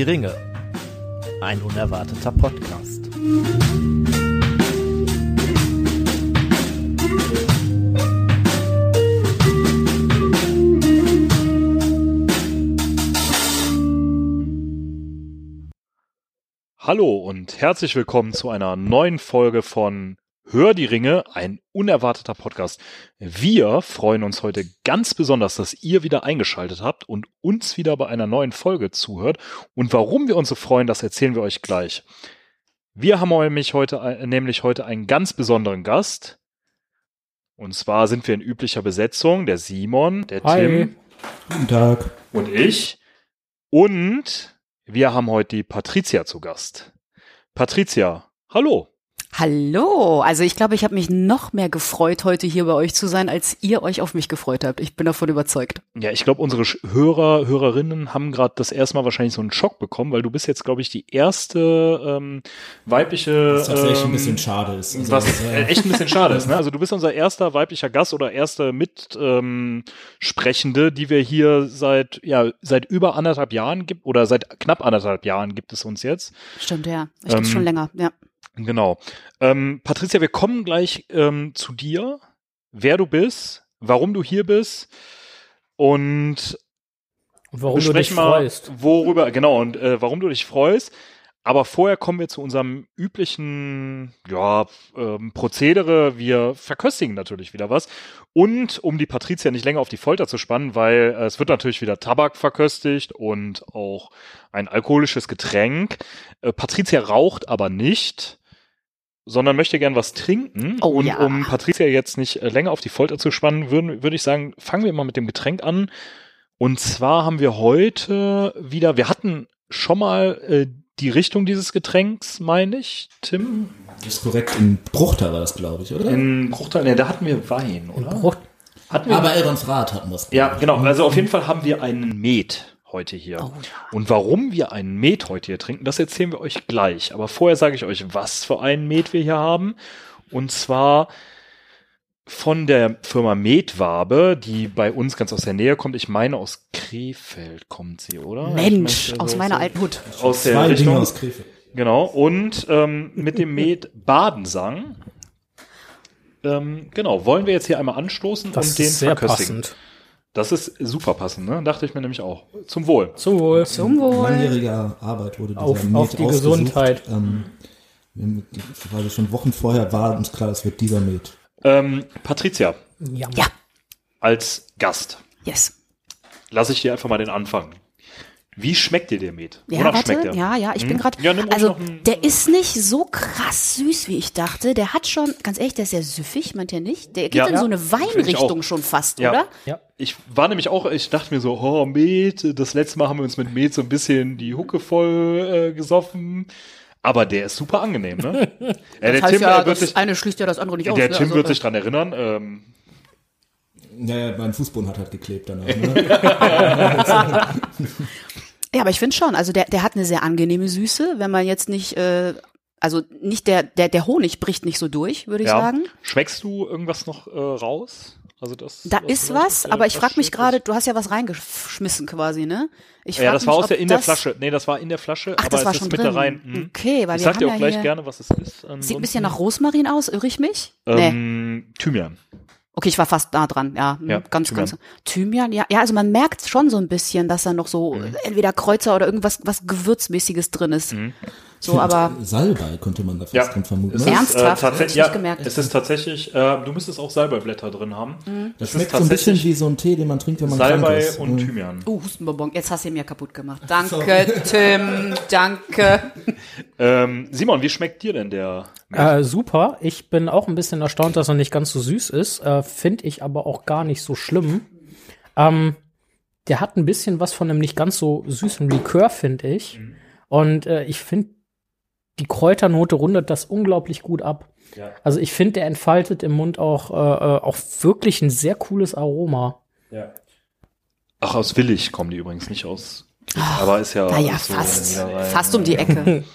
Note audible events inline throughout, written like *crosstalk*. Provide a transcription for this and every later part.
Die Ringe. Ein unerwarteter Podcast. Hallo und herzlich willkommen zu einer neuen Folge von Hör die Ringe, ein unerwarteter Podcast. Wir freuen uns heute ganz besonders, dass ihr wieder eingeschaltet habt und uns wieder bei einer neuen Folge zuhört. Und warum wir uns so freuen, das erzählen wir euch gleich. Wir haben nämlich heute, nämlich heute einen ganz besonderen Gast. Und zwar sind wir in üblicher Besetzung, der Simon, der Hi. Tim Guten Tag. und ich. Und wir haben heute die Patricia zu Gast. Patricia, hallo. Hallo, also ich glaube, ich habe mich noch mehr gefreut, heute hier bei euch zu sein, als ihr euch auf mich gefreut habt. Ich bin davon überzeugt. Ja, ich glaube, unsere Hörer, Hörerinnen haben gerade das erste Mal wahrscheinlich so einen Schock bekommen, weil du bist jetzt, glaube ich, die erste ähm, weibliche. Was tatsächlich ähm, ein bisschen schade ist. Also, was äh, echt ein bisschen schade ist. Ne? Also du bist unser erster weiblicher Gast oder erste Mitsprechende, ähm, Sprechende, die wir hier seit ja seit über anderthalb Jahren gibt oder seit knapp anderthalb Jahren gibt es uns jetzt. Stimmt, ja. Ich Ähm, ähm, schon länger, ja. Genau. Ähm, Patricia, wir kommen gleich ähm, zu dir, wer du bist, warum du hier bist und Und warum du dich mal, freust. worüber, genau, und äh, warum du dich freust. Aber vorher kommen wir zu unserem üblichen ja, ähm, Prozedere. Wir verköstigen natürlich wieder was. Und um die Patricia nicht länger auf die Folter zu spannen, weil äh, es wird natürlich wieder Tabak verköstigt und auch ein alkoholisches Getränk. Äh, Patricia raucht aber nicht, sondern möchte gern was trinken. Oh und ja. um Patricia jetzt nicht äh, länger auf die Folter zu spannen, würde würd ich sagen, fangen wir mal mit dem Getränk an. Und zwar haben wir heute wieder, wir hatten schon mal äh, die Richtung dieses Getränks, meine ich, Tim. Das ist korrekt. In Bruchtal war das, glaube ich, oder? In Bruchteil, ne, da hatten wir Wein, oder? Hatten wir? Aber Eldons Rat hatten wir es. ja, genau. Also auf jeden Fall haben wir einen Met heute hier. Oh, Und warum wir einen Met heute hier trinken, das erzählen wir euch gleich. Aber vorher sage ich euch, was für einen Met wir hier haben. Und zwar von der Firma Metwabe, die bei uns ganz aus der Nähe kommt. Ich meine, aus Krefeld kommt sie, oder? Mensch, Ich aus so- meiner so- alten Hut. Aus der Zwei Dinge Richtung. aus Krefeld. Genau, und ähm, mit dem Met Badensang. Ähm, genau, wollen wir jetzt hier einmal anstoßen das und den ist sehr verköstigen. passend. Das ist super passend, ne? Dachte ich mir nämlich auch. Zum Wohl. Zum Wohl. Zum Wohl. Langjähriger Arbeit wurde dieser Auf- Met auf die ausgesucht. Gesundheit. Ähm, wir- weil schon Wochen vorher war uns klar, es wird dieser Met. Ähm, Patricia, Ja. Ja, als Gast, yes. lasse ich dir einfach mal den Anfang. Wie schmeckt dir der Met? Ja, Wonach warte, schmeckt der? ja, ja, ich bin Hm? gerade, Ja, also der ist nicht so krass süß, wie ich dachte. Der hat schon, ganz ehrlich, der ist sehr süffig, meint ihr nicht? Der geht Ja. in so Ja, eine find ich Weinrichtung schon fast, Ja. oder? Ja. Ich war nämlich auch, ich dachte mir so, oh, Met, das letzte Mal haben wir uns mit Met so ein bisschen die Hucke voll äh, gesoffen. Aber der ist super angenehm, ne? ja, *laughs* der Das heißt Tim, ja, äh, wird das sich, eine schließt ja das andere nicht aus. der ne? Tim Also, wird äh, sich dran erinnern. Ähm, Naja, mein Fußboden hat halt geklebt danach. *laughs* Ne? *laughs* Ja, aber ich finde schon, also der, der hat eine sehr angenehme Süße, wenn man jetzt nicht, äh, also nicht der, der, der Honig bricht nicht so durch, würde ich ja. sagen. Schmeckst du irgendwas noch äh, raus? Also das, Da was ist was, aber ich frage mich gerade, du hast ja was reingeschmissen quasi, ne? Ich Ja, das war aus der in der Flasche. Nee, das war in der Flasche, Ach, aber das war es schon ist mit drin. da rein. Hm. Okay, weil ich wir sag haben dir ja auch gleich hier- gerne, was es ist. Sieht ein Ansonsten, bisschen nach Rosmarin aus, irre ich mich? nee. ähm, Thymian. Okay, ich war fast nah dran, ja. Ja, ganz, Thymian. ganz. Thymian, ja. Ja, also man merkt schon so ein bisschen, dass da noch so Mhm. entweder Kreuzer oder irgendwas was Gewürzmäßiges drin ist. Mhm. So, aber Salbei könnte man da fast Ja, drin vermuten. es ne? ist, Ernsthaft? Äh, Hab ich tatsächlich, nicht ja, gemerkt. es ist tatsächlich, äh, du müsstest auch Salbeiblätter drin haben. Das es schmeckt ist so ein bisschen wie so ein Tee, den man trinkt, wenn man krank Salbei ist. und Ne? Thymian. Oh, Hustenbonbon, jetzt hast du ihn mir kaputt gemacht. Danke, Tim, danke. *laughs* Ähm, Simon, wie schmeckt dir denn der? Äh, super. Ich bin auch ein bisschen erstaunt, dass er nicht ganz so süß ist. Äh, Finde ich aber auch gar nicht so schlimm. Ähm, der hat ein bisschen was von einem nicht ganz so süßen Likör, finde ich. Mhm. Und äh, ich finde, die Kräuternote rundet das unglaublich gut ab. Ja. Also ich finde, der entfaltet im Mund auch, äh, äh, auch wirklich ein sehr cooles Aroma. Ja. Ach, aus Willig kommen die übrigens nicht aus. aber ist ja. Naja, so fast, fast um die Ecke. *laughs* *laughs*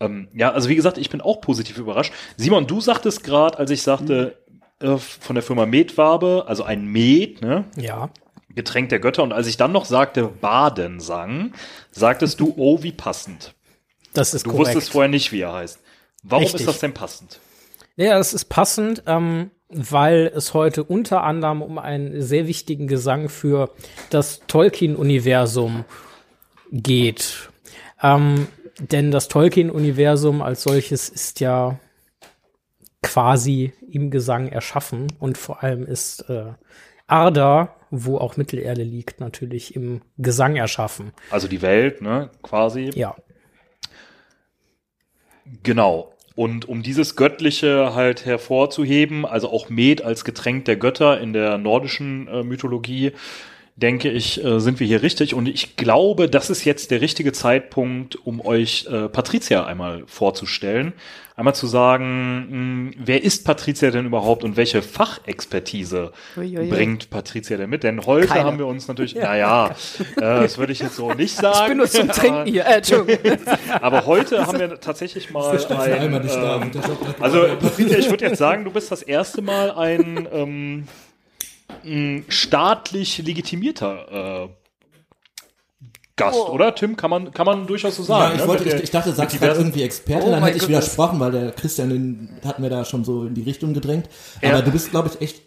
Ähm, ja, also wie gesagt, ich bin auch positiv überrascht. Simon, du sagtest gerade, als ich sagte, äh, von der Firma Metwabe, also ein Met, ne? Ja. Getränk der Götter. Und als ich dann noch sagte Badensang, sagtest du, oh, wie passend. Das ist Du korrekt. wusstest vorher nicht, wie er heißt. Warum Richtig. ist das denn passend? Ja, es ist passend, ähm, weil es heute unter anderem um einen sehr wichtigen Gesang für das Tolkien-Universum geht. Ähm, denn das Tolkien-Universum als solches ist ja quasi im Gesang erschaffen und vor allem ist äh, Arda, wo auch Mittelerde liegt, natürlich im Gesang erschaffen. Also die Welt, ne, quasi. Ja. Genau. Und um dieses Göttliche halt hervorzuheben, also auch Met als Getränk der Götter in der nordischen äh, Mythologie, denke ich, äh, sind wir hier richtig. Und ich glaube, das ist jetzt der richtige Zeitpunkt, um euch äh, Patricia einmal vorzustellen. Einmal zu sagen, mh, wer ist Patricia denn überhaupt und welche Fachexpertise Uiuiui. bringt Patricia denn mit? Denn heute Keine. haben wir uns natürlich, naja, äh, das würde ich jetzt so nicht *laughs* sagen. Ich bin nur zum Trinken hier. Äh, Entschuldigung. *laughs* Aber heute haben wir tatsächlich mal ein, hat also. Patricia, ich würde jetzt sagen, du bist das erste Mal ein ähm, ein staatlich legitimierter äh, Gast, oder Tim? Kann man kann man durchaus so sagen. ja, ich, ne? wollte, ich, ich dachte, sagst du halt diversen- irgendwie Experte, Oh dann hätte ich Goodness. widersprochen, weil der Christian den, hat mir da schon so in die Richtung gedrängt. Ja. Aber du bist, glaube ich, echt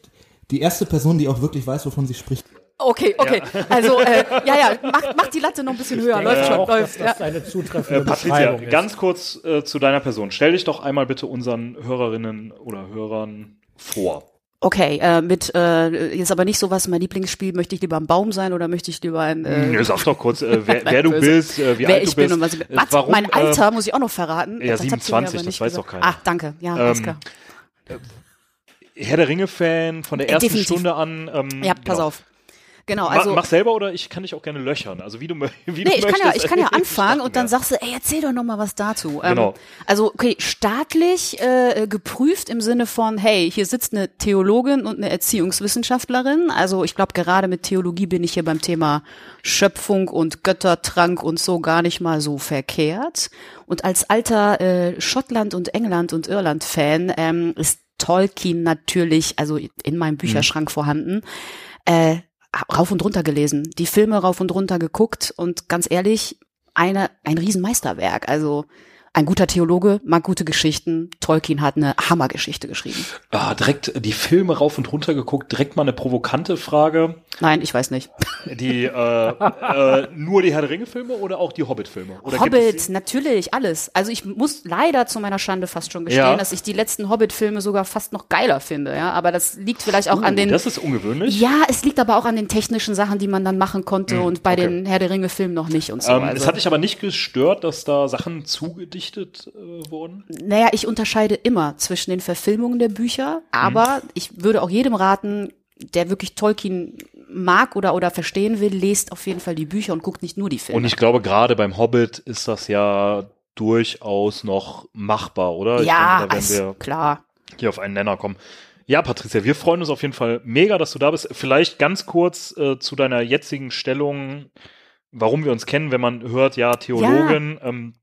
die erste Person, die auch wirklich weiß, wovon sie spricht. Okay, okay. Also, äh, ja, ja, mach, mach die Latte noch ein bisschen höher. Läuft schon, auch, läuft. dass das Ja. eine zutreffende Äh, Patricia, Beschreibung ist. ganz kurz äh, zu deiner Person. Stell dich doch einmal bitte unseren Hörerinnen oder Hörern vor. Okay, äh, mit äh, jetzt aber nicht so was mein Lieblingsspiel, möchte ich lieber ein Baum sein oder möchte ich lieber ein äh, Nö, sag doch kurz, äh, wer, *laughs* wer du bist, äh, wie wer alt ich du bist. bin und was ich äh, bin. Was? warum, mein äh, Alter muss ich auch noch verraten. ja, Das habt ihr mir 27, aber das weiß doch keiner. Ach, danke. Ja, alles Ähm, klar. Herr der Ringe-Fan von der Äh, ersten definitiv. Stunde an. Ähm, Ja, pass genau. auf. Genau, also mach selber oder ich kann dich auch gerne löchern. Also wie du, wie Nee, du ich kann möchtest. ja, ich kann ja *laughs* anfangen und dann sagst du, ey, erzähl doch noch mal was dazu. Ähm, Genau. Also, okay, staatlich äh, geprüft im Sinne von, hey, hier sitzt eine Theologin und eine Erziehungswissenschaftlerin. Also, ich glaube, gerade mit Theologie bin ich hier beim Thema Schöpfung und Göttertrank und so gar nicht mal so verkehrt. Und als alter äh, Schottland und England und Irland-Fan ähm, ist Tolkien natürlich, also in meinem Bücherschrank vorhanden. Äh, rauf und runter gelesen, die Filme rauf und runter geguckt und ganz ehrlich, eine, ein Riesenmeisterwerk. Also ein guter Theologe mag gute Geschichten. Tolkien hat eine Hammergeschichte geschrieben. Ah, direkt die Filme rauf und runter geguckt. Direkt mal eine provokante Frage. Nein, ich weiß nicht. Die, äh, äh, nur die Herr der Ringe-Filme oder auch die Hobbit-Filme? Hobbit, natürlich, alles. Also ich muss leider zu meiner Schande fast schon gestehen, Ja. dass ich die letzten Hobbit-Filme sogar fast noch geiler finde. Ja, aber das liegt vielleicht auch an Uh, den. Das ist ungewöhnlich. ja, es liegt aber auch an den technischen Sachen, die man dann machen konnte und bei okay. den Herr der Ringe-Filmen noch nicht und so. Ähm, also. Es hat dich aber nicht gestört, dass da Sachen zugedichtet äh, wurden? Naja, ich unterscheide immer zwischen den Verfilmungen der Bücher, aber Mhm. ich würde auch jedem raten, der wirklich Tolkien mag oder, oder verstehen will, lest auf jeden Fall die Bücher und guckt nicht nur die Filme. Und ich glaube, gerade beim Hobbit ist das ja durchaus noch machbar, oder? Ja, denke, werden wir klar. hier auf einen Nenner kommen. Ja, Patricia, wir freuen uns auf jeden Fall mega, dass du da bist. Vielleicht ganz kurz äh, zu deiner jetzigen Stellung, warum wir uns kennen, wenn man hört, ja, Theologin. Ähm,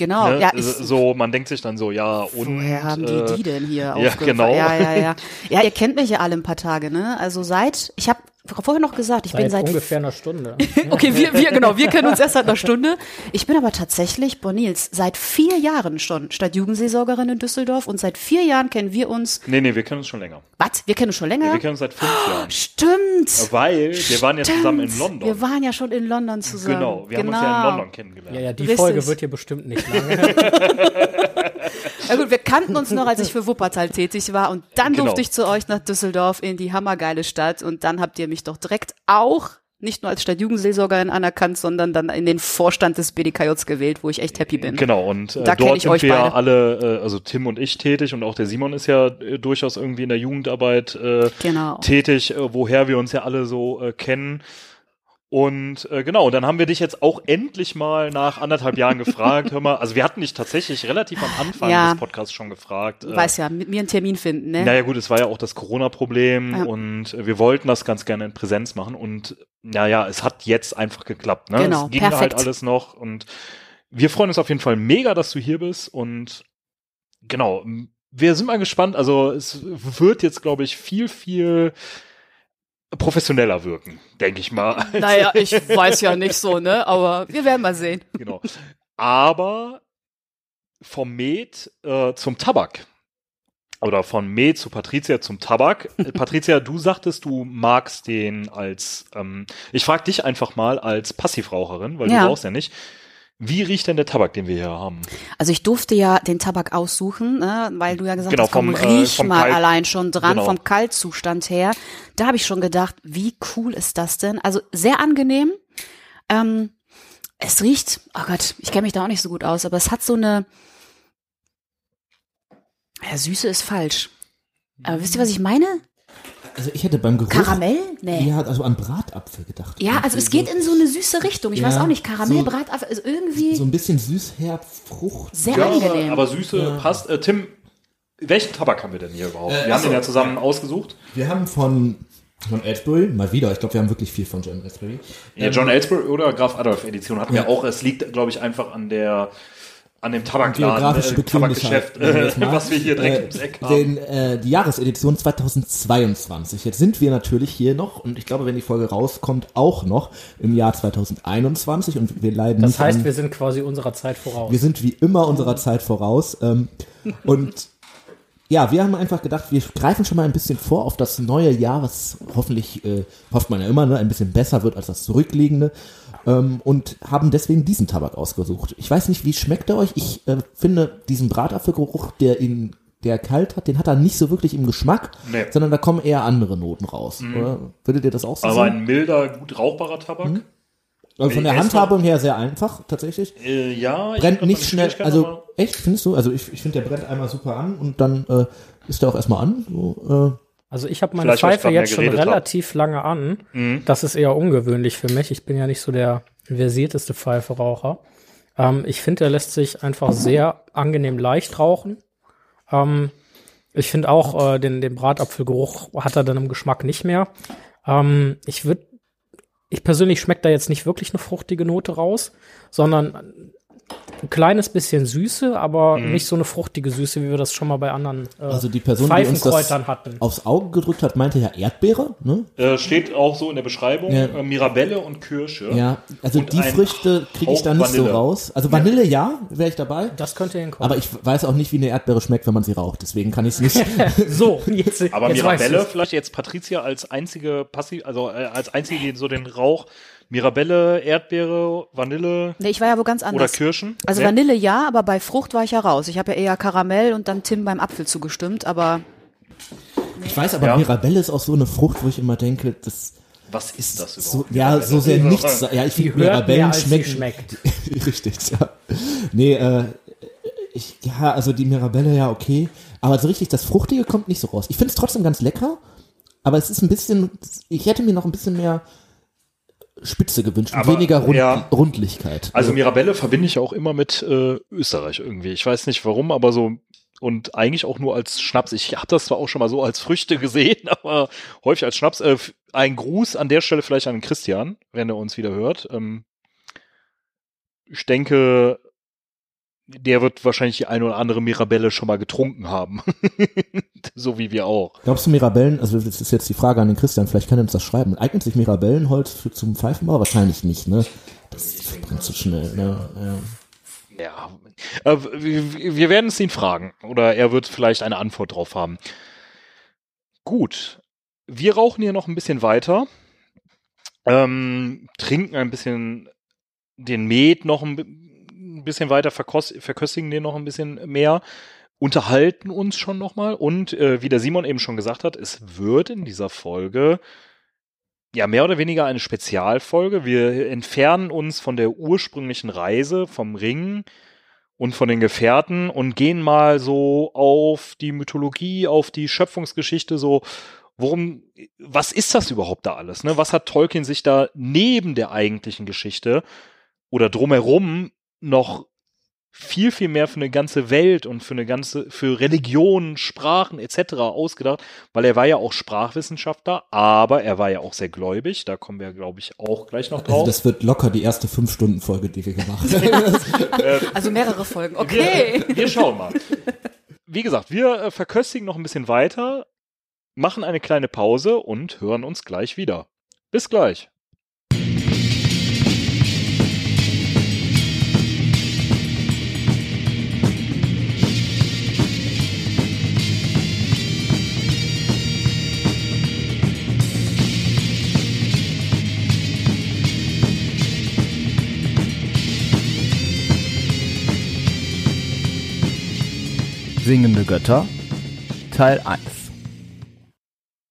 Genau, ne, ja, ich, so, man denkt sich dann so, ja, und. Woher haben die äh, die denn hier *laughs* ja, genau. Ja, ja, ja. *laughs* Ja, ihr kennt mich ja alle ein paar Tage, ne? Also seit, ich habe vorher noch gesagt, ich bin Seit seit ungefähr einer Stunde. *laughs* Okay, wir, wir, genau, wir kennen uns erst seit einer Stunde. Ich bin aber tatsächlich, Bonils, seit vier Jahren schon Stadtjugendseelsorgerin in Düsseldorf und seit vier Jahren kennen wir uns, Nee, nee, wir kennen uns schon länger. was? Wir kennen uns schon länger? Wir kennen uns seit fünf Jahren. Stimmt. Weil wir waren ja zusammen in. London. Wir waren ja schon in London zusammen. genau, wir genau. haben uns ja in London kennengelernt. Ja, ja, die Richtig. Folge wird hier bestimmt nicht lange. *laughs* Ja gut, wir kannten uns noch, als ich für Wuppertal tätig war und dann Genau. durfte ich zu euch nach Düsseldorf in die hammergeile Stadt und dann habt ihr mich doch direkt auch nicht nur als Stadtjugendseelsorgerin anerkannt, sondern dann in den Vorstand des BDKJs gewählt, wo ich echt happy bin. Genau, und äh, Da dort ich sind euch wir ja alle, äh, also Tim und ich tätig und auch der Simon ist ja äh, durchaus irgendwie in der Jugendarbeit äh, Genau. tätig, äh, woher wir uns ja alle so äh, kennen. Und äh, genau, und dann haben wir dich jetzt auch endlich mal nach anderthalb Jahren *laughs* gefragt. Hör mal, also wir hatten dich tatsächlich relativ am Anfang Ja. des Podcasts schon gefragt. Du äh, weißt ja, mit mir einen Termin finden, ne? Naja gut, es war ja auch das Corona-Problem Ja. und wir wollten das ganz gerne in Präsenz machen und naja, es hat jetzt einfach geklappt. Ne? Genau, es ging perfekt. halt alles noch und wir freuen uns auf jeden Fall mega, dass du hier bist und genau, wir sind mal gespannt. Also es wird jetzt, glaube ich, viel, viel professioneller wirken, denke ich mal. Naja, *laughs* ich weiß ja nicht so, ne? Aber wir werden mal sehen. genau. Aber vom Met äh, zum Tabak. Oder von Met zu Patricia zum Tabak. Äh, Patricia, du sagtest, du magst den als, ähm, ich frage dich einfach mal als Passivraucherin, weil Ja. du rauchst ja nicht. Wie riecht denn der Tabak, den wir hier haben? Also ich durfte ja den Tabak aussuchen, ne, weil du ja gesagt Genau, hast, komm, vom, äh, riech vom mal Kalt- allein schon dran, Genau. vom Kaltzustand her. Da habe ich schon gedacht, wie cool ist das denn? Also sehr angenehm. Ähm, es riecht, oh Gott, ich kenne mich da auch nicht so gut aus, aber es hat so eine, ja, Süße ist falsch. Aber wisst ihr, was ich meine? Also ich hätte beim Geruch. Karamell? Nee. Ja, also an Bratapfel gedacht. Ja, also es geht in so eine süße Richtung. Ich weiß Ja, auch nicht, Karamell, so- Bratapfel, also irgendwie So ein bisschen süß, herb, Frucht. sehr ja, angenehm. aber, aber Süße passt. Äh, Tim, welchen Tabak haben wir denn hier überhaupt? Äh, wir haben achso. den ja zusammen ausgesucht. Wir haben von, von Aylesbury, mal wieder, ich glaube, wir haben wirklich viel von John Aylesbury. Ja, John Ellsbury oder Graf Adolf Edition hatten Ja. wir auch. Es liegt, glaube ich, einfach an der an dem Tabakladen, äh, Tabakgeschäft, äh, *laughs* was wir hier direkt Äh, ums Eck haben. Den, äh, die Jahresedition 2022. Jetzt sind wir natürlich hier noch und ich glaube, wenn die Folge rauskommt, auch noch im Jahr 2021 und wir leiden Das heißt, an, wir sind quasi unserer Zeit voraus. wir sind wie immer unserer Zeit voraus. Ähm, *laughs* und ja, wir haben einfach gedacht, wir greifen schon mal ein bisschen vor auf das neue Jahr, was hoffentlich, äh, hofft man ja immer, ne, ein bisschen besser wird als das zurückliegende. Ähm, und haben deswegen diesen Tabak ausgesucht. Ich weiß nicht, wie schmeckt er euch? Ich äh, finde diesen Bratapfelgeruch, der ihn, der kalt hat, den hat er nicht so wirklich im Geschmack, Nee. sondern da kommen eher andere Noten raus. Oder? Würdet ihr das auch so Aber sehen? ein milder, gut rauchbarer Tabak. Mhm. Also von der er Handhabung her sehr einfach, tatsächlich. Äh, ja, ich brennt nicht schnell, also echt, findest du? Also ich, ich finde, der brennt einmal super an und dann äh, ist der auch erstmal an. So, äh, Also ich habe meine Vielleicht, Pfeife jetzt schon geredet hab. relativ lange an. Mhm. Das ist eher ungewöhnlich für mich. Ich bin ja nicht so der versierteste Pfeiferaucher. Ähm, ich finde, er lässt sich einfach sehr angenehm leicht rauchen. Ähm, ich finde auch, äh, den, den Bratapfelgeruch hat er dann im Geschmack nicht mehr. Ähm, ich würde, ich persönlich schmeckt da jetzt nicht wirklich eine fruchtige Note raus, sondern ein kleines bisschen Süße, aber Mhm. nicht so eine fruchtige Süße, wie wir das schon mal bei anderen äh, also die Person, die uns das Pfeifenkräutern hatten. aufs Auge gedrückt hat, meinte ja Erdbeere. Ne? Äh, steht auch so in der Beschreibung, Ja. äh, Mirabelle und Kirsche. Ja, also Und die Früchte kriege ich da nicht so Vanille. raus. Also Vanille ja, wäre ich dabei. Das könnte hinkommen. Aber ich weiß auch nicht, wie eine Erdbeere schmeckt, wenn man sie raucht. Deswegen kann ich es nicht. *laughs* *laughs* So, jetzt, Aber jetzt Mirabelle, vielleicht jetzt Patricia als einzige Passiv, also äh, als einzige, die so den Rauch, Mirabelle, Erdbeere, Vanille nee, ich war ja wo ganz oder anders. Kirschen. Also Nee? Vanille ja, aber bei Frucht war ich ja raus. Ich habe ja eher Karamell und dann Tim beim Apfel zugestimmt, aber Ich weiß aber, Ja. Mirabelle ist auch so eine Frucht, wo ich immer denke, das Was ist das so, überhaupt? ja, so sehr nichts. Ja, ich finde Mirabellen schmecken. schmeckt. *laughs* Richtig, ja. Nee, äh, ich, ja, also die Mirabelle, ja, okay. Aber so richtig, das Fruchtige kommt nicht so raus. Ich finde es trotzdem ganz lecker, aber es ist ein bisschen, ich hätte mir noch ein bisschen mehr Spitze gewünscht und weniger Rund, ja. Rundlichkeit. Also Mirabelle verbinde ich auch immer mit äh, Österreich irgendwie. Ich weiß nicht warum, aber so und eigentlich auch nur als Schnaps. Ich habe das zwar auch schon mal so als Früchte gesehen, *laughs* aber häufig als Schnaps. Äh, ein Gruß an der Stelle vielleicht an Christian, wenn er uns wieder hört. Ähm, ich denke, der wird wahrscheinlich die eine oder andere Mirabelle schon mal getrunken haben. *laughs* so wie wir auch. Glaubst du Mirabellen, also das ist jetzt die Frage an den Christian, vielleicht kann er uns das schreiben. Eignet sich Mirabellenholz für, zum Pfeifenbau? Wahrscheinlich nicht, ne? Das brennt zu schnell, ne? Ja. Ja, äh, wir, werden es ihn fragen oder er wird vielleicht eine Antwort drauf haben. Gut, wir rauchen hier noch ein bisschen weiter, ähm, trinken ein bisschen den Met noch ein, bi- ein bisschen weiter, verköstigen den noch ein bisschen mehr, unterhalten uns schon nochmal und äh, wie der Simon eben schon gesagt hat, es wird in dieser Folge ja, mehr oder weniger eine Spezialfolge. Wir entfernen uns von der ursprünglichen Reise vom Ring und von den Gefährten und gehen mal so auf die Mythologie, auf die Schöpfungsgeschichte, so, worum, was ist das überhaupt da alles? Ne? Was hat Tolkien sich da neben der eigentlichen Geschichte oder drumherum noch viel, viel mehr für eine ganze Welt und für eine ganze, für Religionen, Sprachen etc. ausgedacht, weil er war ja auch Sprachwissenschaftler, aber er war ja auch sehr gläubig. Da kommen wir, glaube ich, auch gleich noch Also drauf. das wird locker die erste Fünf-Stunden-Folge, die wir gemacht haben. *laughs* also mehrere Folgen. Okay. Wir, *laughs* wir schauen mal. Wie gesagt, wir äh, verköstigen noch ein bisschen weiter machen eine kleine Pause und hören uns gleich wieder. Bis gleich. Singende Götter Teil 1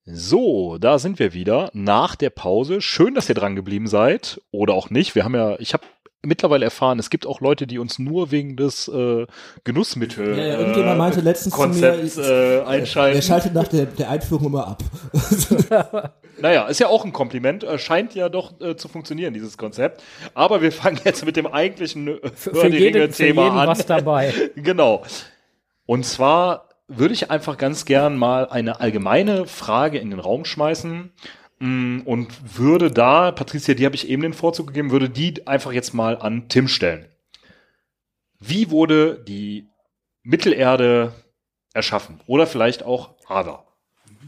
So, da sind wir wieder nach der Pause. Schön, dass ihr dran geblieben seid oder auch nicht. Wir haben ja, ich habe mittlerweile erfahren, es gibt auch Leute, die uns nur wegen des äh, Genussmittel Ja, ja, irgendjemand meinte letztens zu mir, Konzepts äh, einschalten. Er schaltet nach der, der Einführung immer ab. *laughs* Naja, ist ja auch ein Kompliment. Äh, Scheint ja doch äh, zu funktionieren, dieses Konzept. Aber wir fangen jetzt mit dem eigentlichen äh, Für, für, die jeden, Ringe für Thema jeden an. was dabei. *laughs* genau. Und zwar würde ich einfach ganz gern mal eine allgemeine Frage in den Raum schmeißen mm, und würde da, Patricia, die habe ich eben den Vorzug gegeben, würde die einfach jetzt mal an Tim stellen. Wie wurde die Mittelerde erschaffen? Oder vielleicht auch Ada?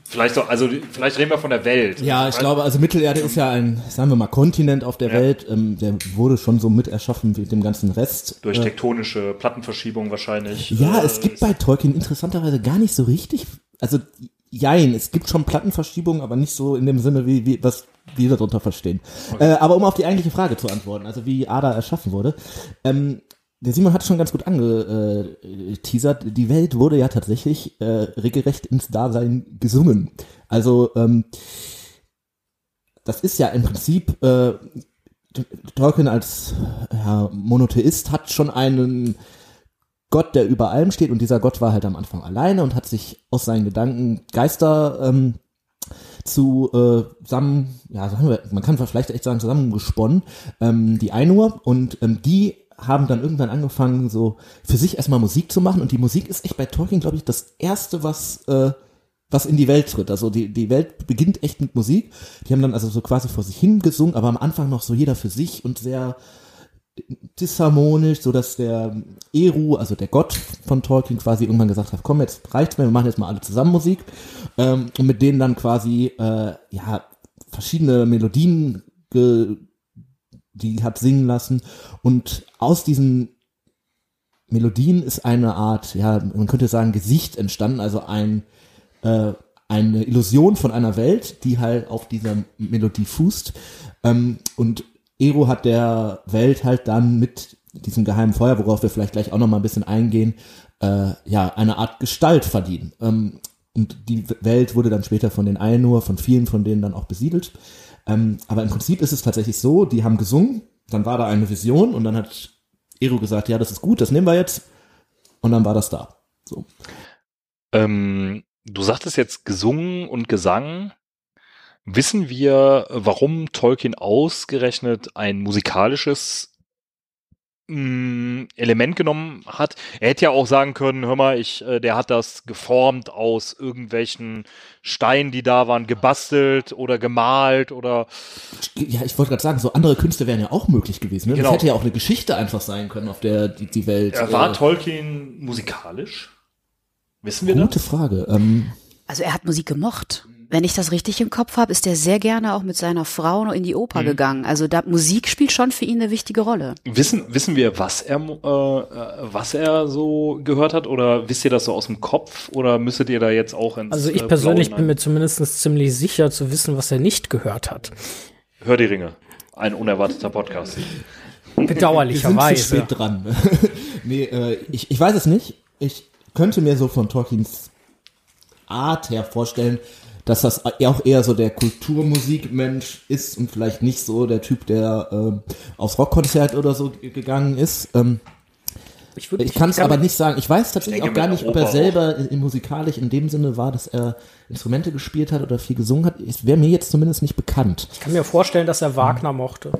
Vielleicht so, also vielleicht reden wir von der Welt. Ja, ich glaube, also Mittelerde ist ja ein, sagen wir mal, Kontinent auf der Ja. Welt. Ähm, der wurde schon so mit erschaffen wie dem ganzen Rest. Durch Äh, tektonische Plattenverschiebung wahrscheinlich. Ja, Äh, es gibt bei Tolkien interessanterweise gar nicht so richtig, also jein, es gibt schon Plattenverschiebungen, aber nicht so in dem Sinne, wie, wie was wir darunter verstehen. Äh, aber um auf die eigentliche Frage zu antworten, also wie Ada erschaffen wurde, ähm, der Simon hat schon ganz gut angeteasert, die Welt wurde ja tatsächlich äh, regelrecht ins Dasein gesungen. Also ähm, das ist ja im Prinzip äh, Tolkien als ja, Monotheist hat schon einen Gott, der über allem steht. Und dieser Gott war halt am Anfang alleine und hat sich aus seinen Gedanken Geister ähm, zu äh, zusammen, ja, sagen wir, man kann vielleicht echt sagen, zusammengesponnen, ähm, die Ainur und ähm, die haben dann irgendwann angefangen, so für sich erstmal Musik zu machen und die Musik ist echt bei Tolkien, glaube ich, das erste, was äh, was in die Welt tritt. Also die, die Welt beginnt echt mit Musik. Die haben dann also so quasi vor sich hin gesungen, aber am Anfang noch so jeder für sich und sehr disharmonisch, so dass der Eru, also der Gott von Tolkien quasi irgendwann gesagt hat, komm, jetzt reicht's mir, wir machen jetzt mal alle zusammen Musik ähm, und mit denen dann quasi äh, ja verschiedene Melodien ge, die hat singen lassen und aus diesen Melodien ist eine Art, ja, man könnte sagen Gesicht entstanden, also ein äh, eine Illusion von einer Welt, die halt auf dieser Melodie fußt. Ähm, und Ero hat der Welt halt dann mit diesem geheimen Feuer, worauf wir vielleicht gleich auch noch mal ein bisschen eingehen, äh, ja, eine Art Gestalt verdienen. Ähm, und die Welt wurde dann später von den Ainur, von vielen von denen dann auch besiedelt. Ähm, aber im Prinzip ist es tatsächlich so, die haben gesungen, dann war da eine Vision und dann hat Ero gesagt, ja, das ist gut, das nehmen wir jetzt. Und dann war das da. So. Ähm, du sagtest jetzt gesungen und Gesang. Wissen wir, warum Tolkien ausgerechnet ein musikalisches mh, Element genommen hat? Er hätte ja auch sagen können, hör mal, ich, äh, der hat das geformt aus irgendwelchen Steinen, die da waren, gebastelt oder gemalt oder Ja, ich wollte gerade sagen, so andere Künste wären ja auch möglich gewesen. Ne? Genau. Das hätte ja auch eine Geschichte einfach sein können, auf der die, die Welt. Er war äh, Tolkien musikalisch? Wissen wir Gute das? Frage. Ähm, Also er hat Musik gemocht. Wenn ich das richtig im Kopf habe, ist er sehr gerne auch mit seiner Frau noch in die Oper gegangen. Also da Musik spielt schon für ihn eine wichtige Rolle. Wissen, wissen wir, was er, äh, äh, was er so gehört hat? Oder wisst ihr das so aus dem Kopf? Oder müsstet ihr da jetzt auch ins Also ich äh, persönlich Blaue bin mir zumindest ziemlich sicher zu wissen, was er nicht gehört hat. Hör die Ringe. Ein unerwarteter Podcast. *laughs* wir sind zu Bedauerlicherweise. spät dran. *laughs* nee, äh, ich, ich weiß es nicht. Ich könnte mir so von Tolkiens Art her vorstellen, dass das auch eher so der Kulturmusikmensch ist und vielleicht nicht so der Typ, der ähm, aufs Rockkonzert oder so gegangen ist. Ähm, Ich, Ich kann es aber nicht sagen. Ich weiß tatsächlich denke, auch gar nicht, ob er selber in, in musikalisch in dem Sinne war, dass er Instrumente gespielt hat oder viel gesungen hat. Es wäre mir jetzt zumindest nicht bekannt. Ich kann mir vorstellen, dass er Wagner mochte.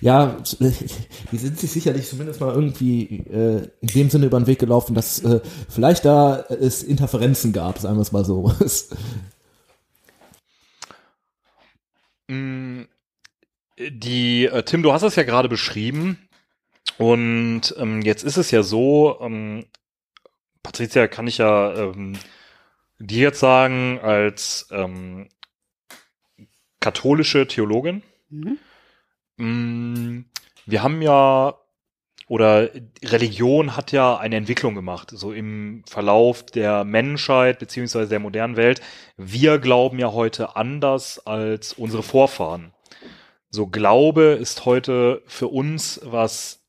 Ja, *laughs* die sind sich sicherlich zumindest mal irgendwie äh, in dem Sinne über den Weg gelaufen, dass äh, vielleicht da es Interferenzen gab, sagen wir es mal so. *laughs* Mm, Die, äh, Tim, du hast es ja gerade beschrieben. Und ähm, jetzt ist es ja so, ähm, Patricia kann ich ja ähm, die jetzt sagen, als ähm, katholische Theologin, Mhm. mh, wir haben ja, oder Religion hat ja eine Entwicklung gemacht, so im Verlauf der Menschheit beziehungsweise der modernen Welt. Wir glauben ja heute anders als unsere Vorfahren. So Glaube ist heute für uns was,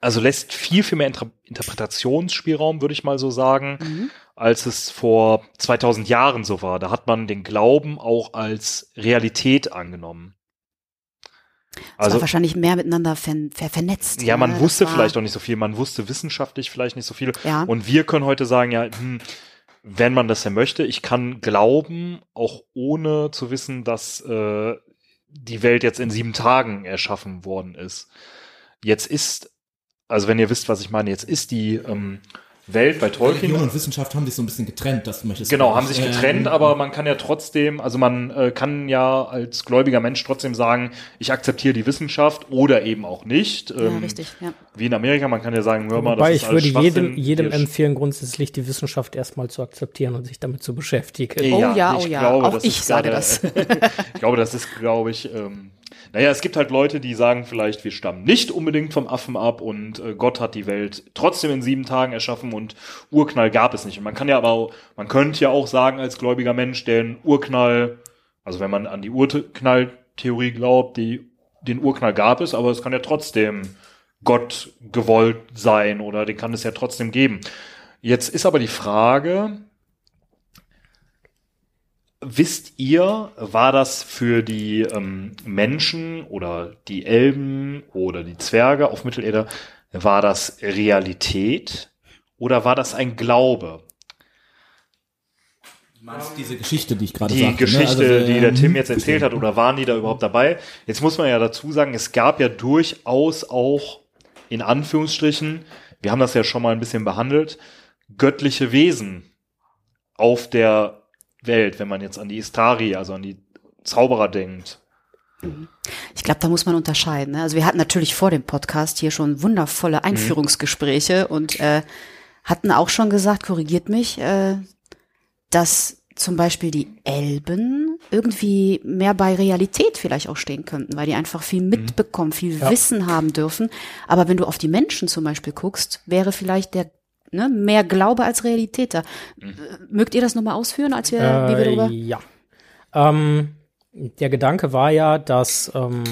also lässt viel, viel mehr Inter Interpretationsspielraum, würde ich mal so sagen, Mhm. als es vor 2000 Jahren so war. Da hat man den Glauben auch als Realität angenommen. Also Also, wahrscheinlich mehr miteinander ver ver vernetzt. ja, man ne? wusste war- vielleicht auch nicht so viel, man wusste wissenschaftlich vielleicht nicht so viel. Ja. Und wir können heute sagen, ja, hm, wenn man das ja möchte, ich kann glauben, auch ohne zu wissen, dass äh, die Welt jetzt in sieben Tagen erschaffen worden ist. Jetzt ist, also wenn ihr wisst, was ich meine, jetzt ist die ähm, Welt bei Tolkien. Religion und Wissenschaft haben sich so ein bisschen getrennt, das möchtest du Genau, haben sich Ähm, getrennt, aber man kann ja trotzdem, also man äh, kann ja als gläubiger Mensch trotzdem sagen, ich akzeptiere die Wissenschaft oder eben auch nicht. Ja, Ähm, richtig, ja. Wie in Amerika, man kann ja sagen, hör mal, Wobei das ist ich alles würde jedem, jedem empfehlen, grundsätzlich die Wissenschaft erstmal zu akzeptieren und sich damit zu beschäftigen. Oh ja, ich oh ja, glaube, auch das ich ist sage gerade- das. *laughs* ich glaube, das ist, glaube ich, ähm, naja, es gibt halt Leute, die sagen vielleicht, wir stammen nicht unbedingt vom Affen ab und äh, Gott hat die Welt trotzdem in sieben Tagen erschaffen und Urknall gab es nicht. Und man kann ja aber, auch, man könnte ja auch sagen als gläubiger Mensch, den Urknall, also wenn man an die Urknalltheorie glaubt, die, den Urknall gab es, aber es kann ja trotzdem Gott gewollt sein oder den kann es ja trotzdem geben. Jetzt ist aber die Frage, Wisst ihr, war das für die ähm, Menschen oder die Elben oder die Zwerge auf Mittelerde, war das Realität oder war das ein Glaube? Du meinst diese Geschichte, die ich gerade Die sagte. Geschichte, ne? Also, die der Tim jetzt erzählt hat, oder waren die da überhaupt dabei? Jetzt muss man ja dazu sagen, es gab ja durchaus auch in Anführungsstrichen, wir haben das ja schon mal ein bisschen behandelt, göttliche Wesen auf der Welt, wenn man jetzt an die Istari, also an die Zauberer denkt. Ich glaube, da muss man unterscheiden. Ne? Also wir hatten natürlich vor dem Podcast hier schon wundervolle Einführungsgespräche und äh, hatten auch schon gesagt, korrigiert mich, äh, dass zum Beispiel die Elben irgendwie mehr bei Realität vielleicht auch stehen könnten, weil die einfach viel mitbekommen, viel Ja. Wissen haben dürfen. Aber wenn du auf die Menschen zum Beispiel guckst, wäre vielleicht der ne, mehr Glaube als Realität da. Äh, Mögt ihr das nochmal ausführen, als wir, wie wir darüber? Äh, ja. Ähm, der Gedanke war ja, dass ähm,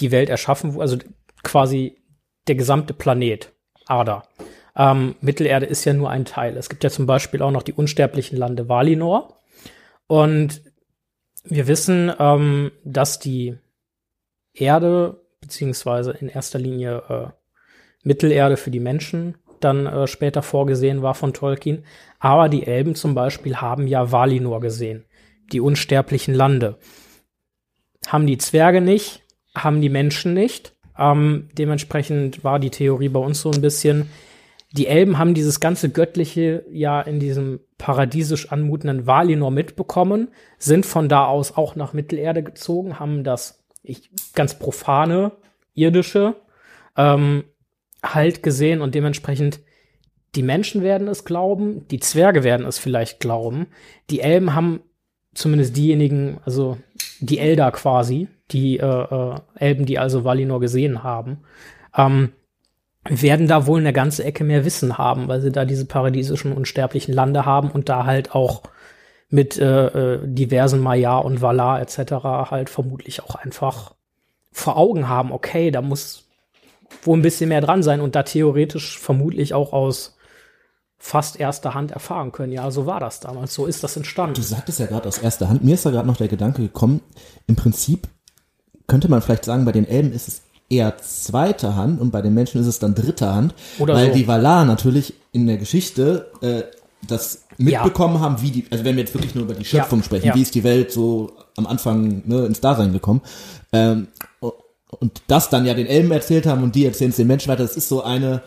die Welt erschaffen wurde, also quasi der gesamte Planet, Ada. Ähm, Mittelerde ist ja nur ein Teil. Es gibt ja zum Beispiel auch noch die unsterblichen Lande Valinor. Und wir wissen, ähm, dass die Erde, beziehungsweise in erster Linie äh, Mittelerde für die Menschen dann äh, später vorgesehen war von Tolkien. Aber die Elben zum Beispiel haben ja Valinor gesehen, die unsterblichen Lande. Haben die Zwerge nicht, haben die Menschen nicht. Ähm, dementsprechend war die Theorie bei uns so ein bisschen, die Elben haben dieses ganze Göttliche ja in diesem paradiesisch anmutenden Valinor mitbekommen, sind von da aus auch nach Mittelerde gezogen, haben das ich, ganz profane, irdische ähm, halt gesehen und dementsprechend die Menschen werden es glauben, die Zwerge werden es vielleicht glauben, die Elben haben zumindest diejenigen, also die Elder quasi, die äh, äh, Elben, die also Valinor gesehen haben, ähm, werden da wohl eine ganze Ecke mehr Wissen haben, weil sie da diese paradiesischen unsterblichen Lande haben und da halt auch mit äh, äh, diversen Maya und Valar etc. halt vermutlich auch einfach vor Augen haben, okay, da muss wohl ein bisschen mehr dran sein und da theoretisch vermutlich auch aus fast erster Hand erfahren können. Ja, so war das damals, so ist das entstanden. Du sagtest ja gerade aus erster Hand, mir ist da gerade noch der Gedanke gekommen, im Prinzip könnte man vielleicht sagen, bei den Elben ist es eher zweiter Hand und bei den Menschen ist es dann dritter Hand, Oder weil so. die Valar natürlich in der Geschichte äh, das mitbekommen haben, wie die, also wenn wir jetzt wirklich nur über die Schöpfung Ja, sprechen, ja. wie ist die Welt so am Anfang ne, ins Dasein gekommen ähm, und das dann ja den Elben erzählt haben und die erzählen es den Menschen weiter, das ist so eine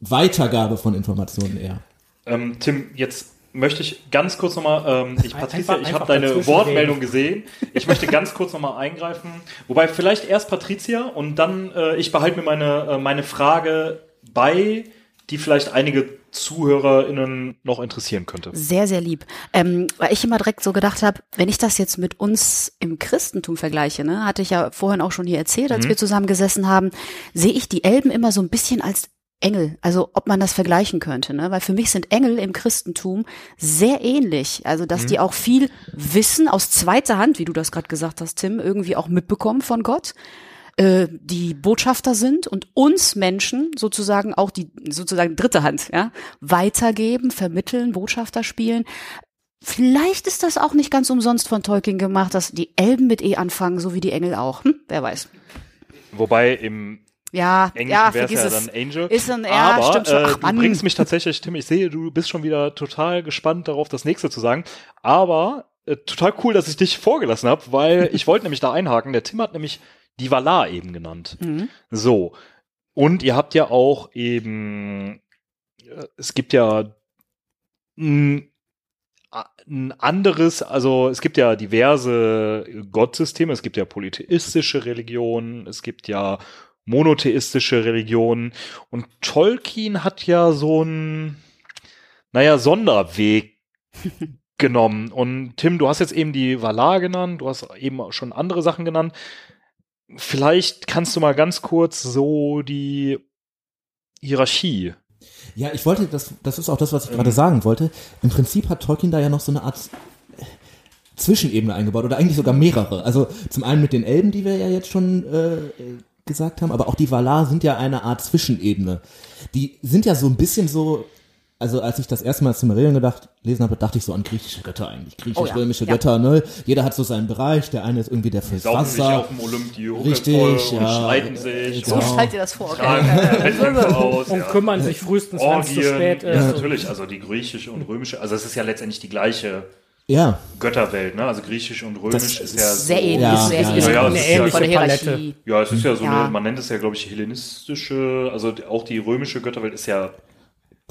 Weitergabe von Informationen eher. Ähm, Tim, jetzt möchte ich ganz kurz nochmal, ähm, ich, Patricia, ich habe deine Wortmeldung reden. gesehen. Ich möchte ganz kurz nochmal eingreifen. Wobei vielleicht erst Patricia und dann, äh, ich behalte mir meine, äh, meine Frage bei die vielleicht einige ZuhörerInnen noch interessieren könnte. Sehr, sehr lieb. Ähm, weil ich immer direkt so gedacht habe, wenn ich das jetzt mit uns im Christentum vergleiche, ne, hatte ich ja vorhin auch schon hier erzählt, als Mhm. wir zusammen gesessen haben, sehe ich die Elben immer so ein bisschen als Engel, also ob man das vergleichen könnte, ne? Weil für mich sind Engel im Christentum sehr ähnlich. Also, dass die auch viel Wissen aus zweiter Hand, wie du das gerade gesagt hast, Tim, irgendwie auch mitbekommen von Gott äh, die Botschafter sind und uns Menschen sozusagen auch die sozusagen dritte Hand ja, weitergeben, vermitteln, Botschafter spielen. Vielleicht ist das auch nicht ganz umsonst von Tolkien gemacht, dass die Elben mit E anfangen, so wie die Engel auch. Hm, wer weiß. Wobei im Ja, Englischen ja, wäre es vergiss ja es. dann Angel. Ist ein- ja, Aber stimmt schon. Äh, Ach, du Mann. bringst mich tatsächlich, Tim, ich sehe, du bist schon wieder total gespannt darauf, das nächste zu sagen. Aber äh, total cool, dass ich dich vorgelassen habe, weil ich wollte nämlich da einhaken. Der Tim hat nämlich die Valar eben genannt. Mhm. So. Und ihr habt ja auch eben, äh, es gibt ja ein, ein anderes, also es gibt ja diverse Gottsysteme, es gibt ja polytheistische Religionen, es gibt ja monotheistische Religionen und Tolkien hat ja so ein, naja, Sonderweg *laughs* genommen. Und Tim, du hast jetzt eben die Valar genannt, du hast eben auch schon andere Sachen genannt. Vielleicht kannst du mal ganz kurz so die Hierarchie. Ja, ich wollte, das, das ist auch das, was ich gerade sagen wollte. Im Prinzip hat Tolkien da ja noch so eine Art äh, Zwischenebene eingebaut oder eigentlich sogar mehrere. Also zum einen mit den Elben, die wir ja jetzt schon äh, gesagt haben, aber auch die Valar sind ja eine Art Zwischenebene. Die sind ja so ein bisschen so, also als ich das erste Mal Silmarillion gedacht, lesen habe, dachte ich so an griechische Götter eigentlich. Griechisch-römische Oh ja, Götter, ne? Jeder hat so seinen Bereich, der eine ist irgendwie der fürs Wasser. dem Olymp die Richtig, voll und ja. streiten sich. So und Stellt dir das vor. tragen Wettkämpfe *laughs* aus. Und ja. kümmern sich frühestens, wenn es zu spät Ja, ist. natürlich. Also die griechische und römische, also es ist ja letztendlich die gleiche Ja, Götterwelt, ne? Also griechisch und römisch Das ist ja Sehr so, ähnlich, Ja, sehr ja, ähnlich. ja, ja, eine es ist ja- ähnliche der Palette. Hierarchie. Ja, es ist ja so Ja. eine, man nennt es ja, glaube ich, hellenistische, also auch die römische Götterwelt ist ja,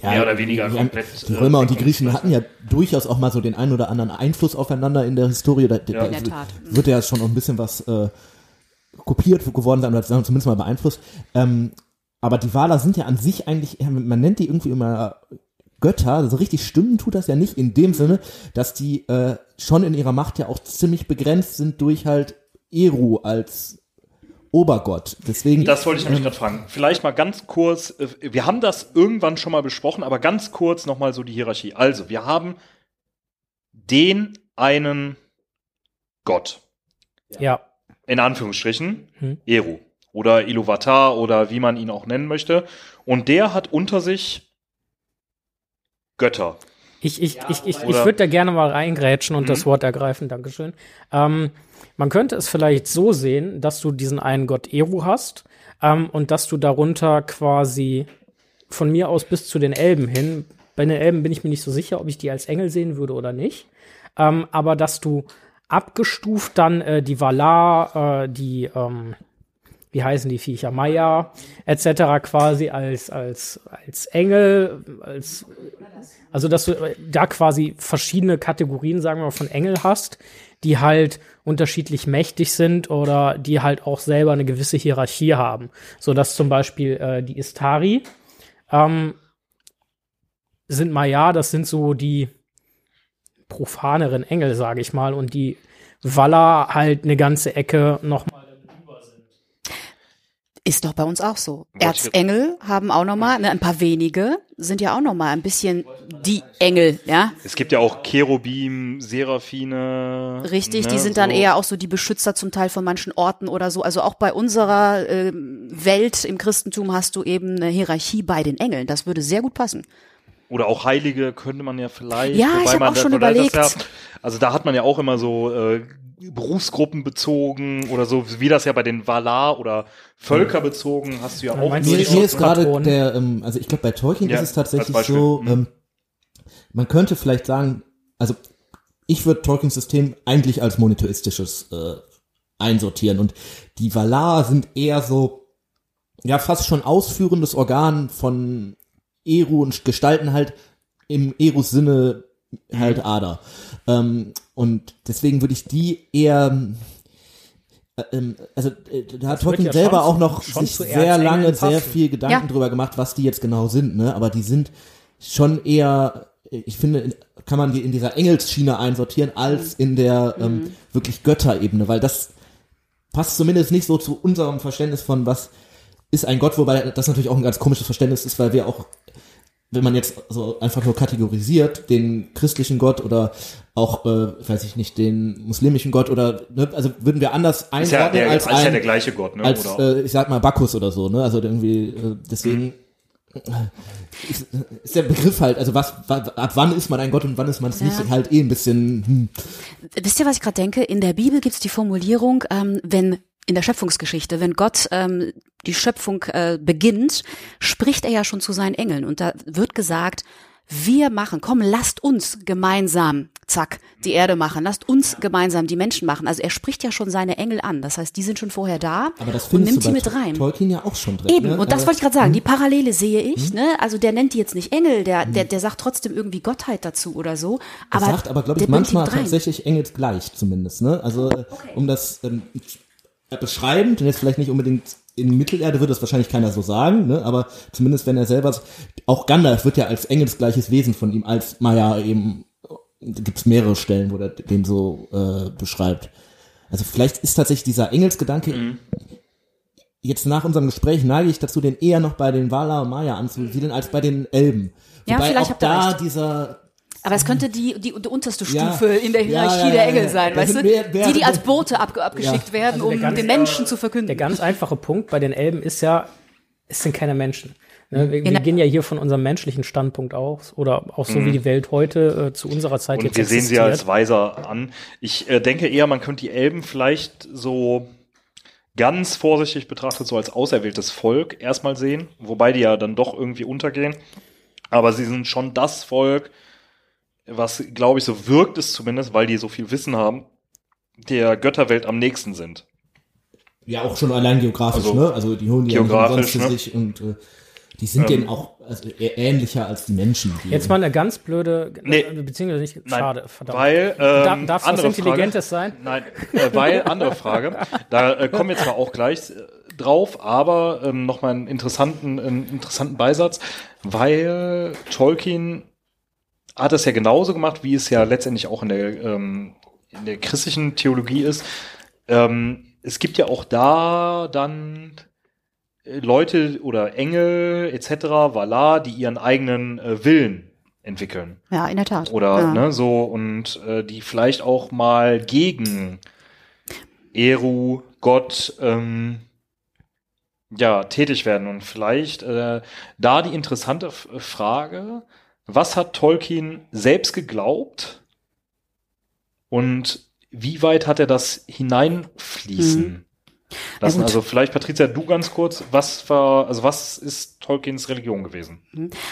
Ja, mehr oder weniger die, komplett. Die äh, Römer und die Griechen deckungsgleich. hatten ja durchaus auch mal so den einen oder anderen Einfluss aufeinander in der Historie. Da, da, Ja. In der Tat. Wird ja schon auch ein bisschen was äh, kopiert geworden sein oder zumindest mal beeinflusst. Ähm, aber die Waler sind ja an sich eigentlich, man nennt die irgendwie immer Götter, so richtig stimmen tut das ja nicht in dem Sinne, dass die äh, schon in ihrer Macht ja auch ziemlich begrenzt sind durch halt Eru als Obergott. Deswegen Das wollte ich nämlich gerade fragen. Vielleicht mal ganz kurz, äh, wir haben das irgendwann schon mal besprochen, aber ganz kurz nochmal so die Hierarchie. Also, wir haben den einen Gott, Ja. in Anführungsstrichen, Hm. Eru oder Iluvatar oder wie man ihn auch nennen möchte. Und der hat unter sich Götter. Ich, ich, ich, ich, ich Oder- würde da gerne mal reingrätschen und Mhm. das Wort ergreifen. Dankeschön. Ähm, man könnte es vielleicht so sehen, dass du diesen einen Gott Eru hast ähm, und dass du darunter quasi von mir aus bis zu den Elben hin, bei den Elben bin ich mir nicht so sicher, ob ich die als Engel sehen würde oder nicht, ähm, aber dass du abgestuft dann äh, die Valar, äh, die, ähm, wie heißen die Viecher, Maya etc. quasi als, als, als Engel, als also, dass du da quasi verschiedene Kategorien, sagen wir mal, von Engel hast, die halt unterschiedlich mächtig sind oder die halt auch selber eine gewisse Hierarchie haben. So dass zum Beispiel äh, die Istari ähm, sind Maya, das sind so die profaneren Engel, sage ich mal, und die Valar halt eine ganze Ecke noch Ist doch bei uns auch so. Erzengel haben auch nochmal, ne, ein paar wenige sind ja auch nochmal ein bisschen die Engel, ja. Es gibt ja auch Cherubim, Seraphine. Richtig, ne, die sind dann so. eher auch so die Beschützer zum Teil von manchen Orten oder so. Also auch bei unserer ähm, Welt im Christentum hast du eben eine Hierarchie bei den Engeln. Das würde sehr gut passen. Oder auch Heilige könnte man ja vielleicht. Ja, ich hab man auch schon überlegt. Ja, also da hat man ja auch immer so äh, Berufsgruppen bezogen oder so, wie das ja bei den Valar oder Völker bezogen hast du ja auch. meinst mir auch ist gerade der, ähm, also ich glaube bei Tolkien Ja, ist es tatsächlich so, Mhm. ähm, man könnte vielleicht sagen, also ich würde Tolkiens System eigentlich als monotheistisches äh, einsortieren und die Valar sind eher so, ja fast schon ausführendes Organ von Eru und gestalten halt im Erus Sinne halt Ader. Ähm, und deswegen würde ich die eher äh, ähm, also äh, da hat Tolkien ja selber schon auch noch sich sehr lange sehr viel Gedanken Ja. drüber gemacht, was die jetzt genau sind, ne? Aber die sind schon eher, ich finde, kann man die in dieser Engelsschiene einsortieren als in der ähm, wirklich Götterebene, weil das passt zumindest nicht so zu unserem Verständnis von was ist ein Gott, wobei das natürlich auch ein ganz komisches Verständnis ist, weil wir auch wenn man jetzt so einfach nur kategorisiert, den christlichen Gott oder auch, äh, weiß ich nicht, den muslimischen Gott oder, ne, also würden wir anders Ist ja einordnen der, als als ja ein, der gleiche Gott, ne? als, Oder äh, ich sag mal, Bacchus oder so, ne, also irgendwie, äh, deswegen ist, ist der Begriff halt, also was, wa- ab wann ist man ein Gott und wann ist man es nicht, Ja. halt eh ein bisschen, hm, Wisst ihr, was ich gerade denke? In der Bibel gibt's die Formulierung, ähm, wenn in der Schöpfungsgeschichte, wenn Gott ähm, die Schöpfung äh, beginnt, spricht er ja schon zu seinen Engeln und da wird gesagt, wir machen, komm, lasst uns gemeinsam, zack, die Erde machen, lasst uns gemeinsam die Menschen machen. Also er spricht ja schon seine Engel an, das heißt, die sind schon vorher da aber das und nimmt die mit rein. Tolkien ja auch schon drin. Eben, ne? und das Also- wollte ich gerade sagen, die Parallele sehe ich, ne? Also der nennt die jetzt nicht Engel, der, der, der sagt trotzdem irgendwie Gottheit dazu oder so. Er Aber sagt aber, glaube ich, manchmal tatsächlich engelsgleich zumindest, ne? Also, äh, um das ähm, äh, beschreibend, und jetzt vielleicht nicht unbedingt in Mittelerde würde das wahrscheinlich keiner so sagen, ne? aber zumindest wenn er selber, auch Gandalf wird ja als engelsgleiches Wesen von ihm, als Maya eben, gibt es mehrere Stellen, wo er den so äh, beschreibt. Also vielleicht ist tatsächlich dieser Engelsgedanke, Mhm. jetzt nach unserem Gespräch neige ich dazu, den eher noch bei den Valar und Maya anzusiedeln, als bei den Elben. Ja, Wobei vielleicht auch da recht. dieser Aber es könnte die, die, die unterste Ja. Stufe in der Ja, Hierarchie ja, ja, der ja, Engel ja. sein, weißt du? mehr- mehr- die, die als Boote ab, abgeschickt werden, Also der um ganz- den Menschen zu Der verkünden. ganz einfache Punkt bei den Elben ist ja, es sind keine Menschen. Ne, wir, wir gehen ja hier von unserem menschlichen Standpunkt aus oder auch so wie die Welt heute äh, zu unserer Zeit Und jetzt wir sehen sie ja als existiert. weiser an. Ich äh, denke eher, man könnte die Elben vielleicht so ganz vorsichtig betrachtet so als auserwähltes Volk erstmal sehen, wobei die ja dann doch irgendwie untergehen. Aber sie sind schon das Volk, was, glaube ich, so wirkt es zumindest, weil die so viel Wissen haben, der Götterwelt am nächsten sind. Ja, auch schon allein geografisch, Also, ne? Also die holen die ja nicht geografisch, umsonst für ne? sich und äh, die sind Ähm. denen auch also eher ähnlicher als die Menschen. Die, Jetzt mal eine ganz blöde, Nee. äh, beziehungsweise nicht, Nein, schade, verdammt. Weil, Darf, ähm, darf was andere Intelligentes Frage. sein? Nein, äh, weil, andere Frage, da äh, kommen wir zwar auch gleich äh, drauf, aber ähm, nochmal einen interessanten, einen interessanten Beisatz, weil Tolkien hat es ja genauso gemacht, wie es ja letztendlich auch in der, ähm, in der christlichen Theologie ist. Ähm, es gibt ja auch da dann äh, Leute oder Engel etc., Valar, die ihren eigenen äh, Willen entwickeln. Ja, in der Tat. Oder ja. ne, so und äh, die vielleicht auch mal gegen Eru, Gott, ähm, ja, tätig werden. Und vielleicht äh, da die interessante Frage, was hat Tolkien selbst geglaubt und wie weit hat er das hineinfließen lassen? gut. also vielleicht, Patricia, du ganz kurz, was war, also was ist Tolkiens Religion gewesen?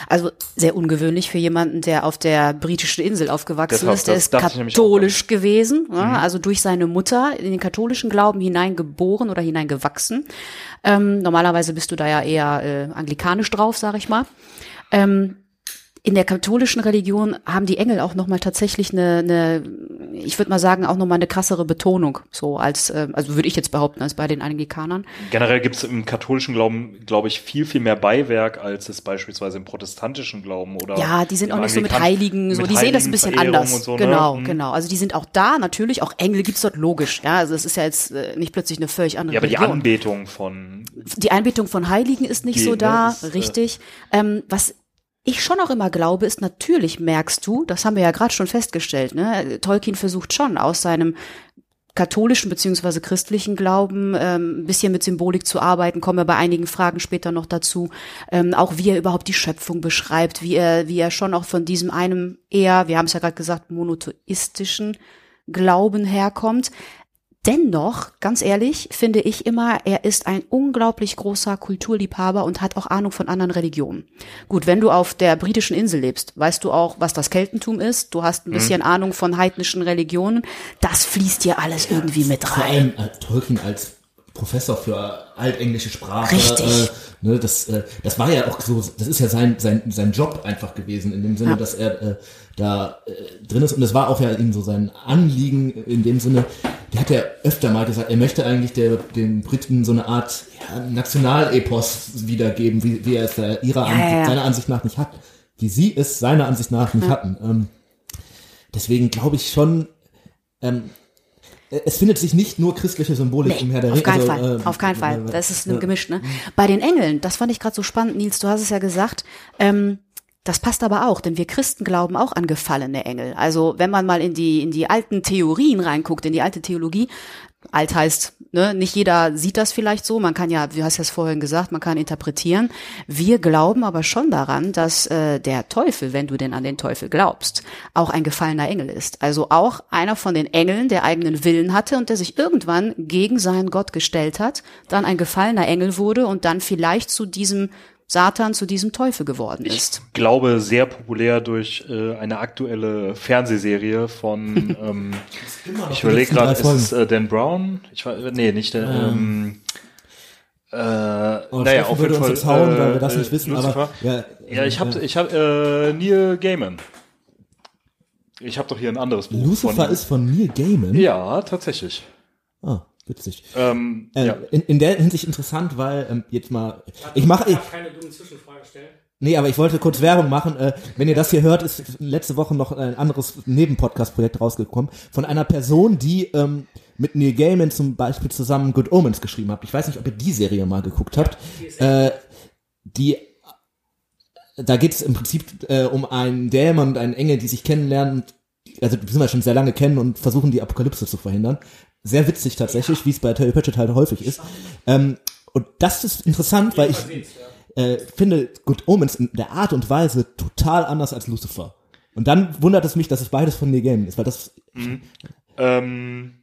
Also sehr ungewöhnlich für jemanden, der auf der britischen Insel aufgewachsen Deshalb, ist. Der ist katholisch gewesen, ja, also durch seine Mutter in den katholischen Glauben hineingeboren oder hineingewachsen. Ähm, normalerweise bist du da ja eher äh, anglikanisch drauf, sag ich mal. Ähm, in der katholischen Religion haben die Engel auch nochmal tatsächlich eine, eine ich würde mal sagen, auch nochmal eine krassere Betonung, so als, äh, also würde ich jetzt behaupten, als bei den Anglikanern. Generell gibt es im katholischen Glauben, glaube ich, viel, viel mehr Beiwerk, als es beispielsweise im protestantischen Glauben oder Ja, die sind auch nicht so mit Heiligen, so, mit die sehen das ein bisschen Heiligenverehrung anders. so, ne? genau, Mhm. genau. Also die sind auch da, natürlich, auch Engel gibt's dort logisch, ja. Also es ist ja jetzt äh, nicht plötzlich eine völlig andere Ja, aber die Religion. Anbetung von die Einbetung von Heiligen ist nicht Die, so ne, da, ist, äh, richtig. ähm, was ich schon auch immer glaube, ist natürlich merkst du, das haben wir ja gerade schon festgestellt, ne? Tolkien versucht schon aus seinem katholischen beziehungsweise christlichen Glauben ähm, ein bisschen mit Symbolik zu arbeiten, kommen wir bei einigen Fragen später noch dazu, ähm, auch wie er überhaupt die Schöpfung beschreibt, wie er, wie er schon auch von diesem einem eher, wir haben es ja gerade gesagt, monotheistischen Glauben herkommt. Dennoch, ganz ehrlich, finde ich immer, er ist ein unglaublich großer Kulturliebhaber und hat auch Ahnung von anderen Religionen. Gut, wenn du auf der britischen Insel lebst, weißt du auch, was das Keltentum ist. Du hast ein bisschen Ahnung von heidnischen Religionen. Das fließt dir alles irgendwie mit rein. äh, Tolkien als Professor für altenglische Sprache, Richtig. äh, Ne, das, äh, das war ja auch so, das ist ja sein, sein, sein Job einfach gewesen, in dem Sinne, Ja. dass er äh, da äh, drin ist. Und es war auch ja ihm so sein Anliegen in dem Sinne, der hat ja öfter mal gesagt, er möchte eigentlich der, den Briten so eine Art ja, Nationalepos wiedergeben, wie, wie er es äh, ihrer Ja, Ansicht, seiner Ansicht nach nicht hat. Wie sie es seiner Ansicht nach nicht hatten. Ähm, deswegen glaube ich schon, ähm, es findet sich nicht nur christliche Symbolik im Herr der auf Ringe. keinen also, Fall, ähm, auf keinen Fall. äh, Das ist ja. Gemisch, ne? Bei den Engeln, das fand ich gerade so spannend, Nils, du hast es ja gesagt, ähm, das passt aber auch, denn wir Christen glauben auch an gefallene Engel. Also wenn man mal in die, in die alten Theorien reinguckt, in die alte Theologie, alt heißt, ne, nicht jeder sieht das vielleicht so, man kann ja, du hast ja es vorhin gesagt, man kann interpretieren. Wir glauben aber schon daran, dass äh, der Teufel, wenn du denn an den Teufel glaubst, auch ein gefallener Engel ist. Also auch einer von den Engeln, der eigenen Willen hatte und der sich irgendwann gegen seinen Gott gestellt hat, dann ein gefallener Engel wurde und dann vielleicht zu diesem Satan, zu diesem Teufel geworden ist. Ich glaube, sehr populär durch äh, eine aktuelle Fernsehserie von, *laughs* ähm, ich überlege gerade, ist es äh, Dan Brown? Ich war, nee, nicht der, ähm, äh, Oh, naja, auf würde jeden uns Fall. jetzt hauen, weil wir äh, das nicht äh, wissen, Lucifer. aber ja, Ja, ich habe äh, ich hab, äh, Neil Gaiman. Ich habe doch hier ein anderes Buch. Lucifer von ist von Neil Gaiman. Ja, tatsächlich. Ah, witzig. Ähm, Äh, ja. in, in der Hinsicht interessant, weil ähm, jetzt mal, ich mache, ich, keine dummen Zwischenfragen stellen. nee, aber ich wollte kurz Werbung machen. Äh, wenn ihr das hier hört, ist letzte Woche noch ein anderes Nebenpodcast-Projekt rausgekommen von einer Person, die ähm, mit Neil Gaiman zum Beispiel zusammen Good Omens geschrieben hat. Ich weiß nicht, ob ihr die Serie mal geguckt habt. Äh, die da geht es im Prinzip äh, um einen Dämon und einen Engel, die sich kennenlernen, also die sind wir schon sehr lange kennen und versuchen die Apokalypse zu verhindern. Sehr witzig tatsächlich, wie es bei Terry Pratchett halt häufig ist. Ähm, und das ist interessant, weil ich äh, finde Good Omens in der Art und Weise total anders als Lucifer. Und dann wundert es mich, dass es beides von Neil Gaiman ist, weil das Ähm,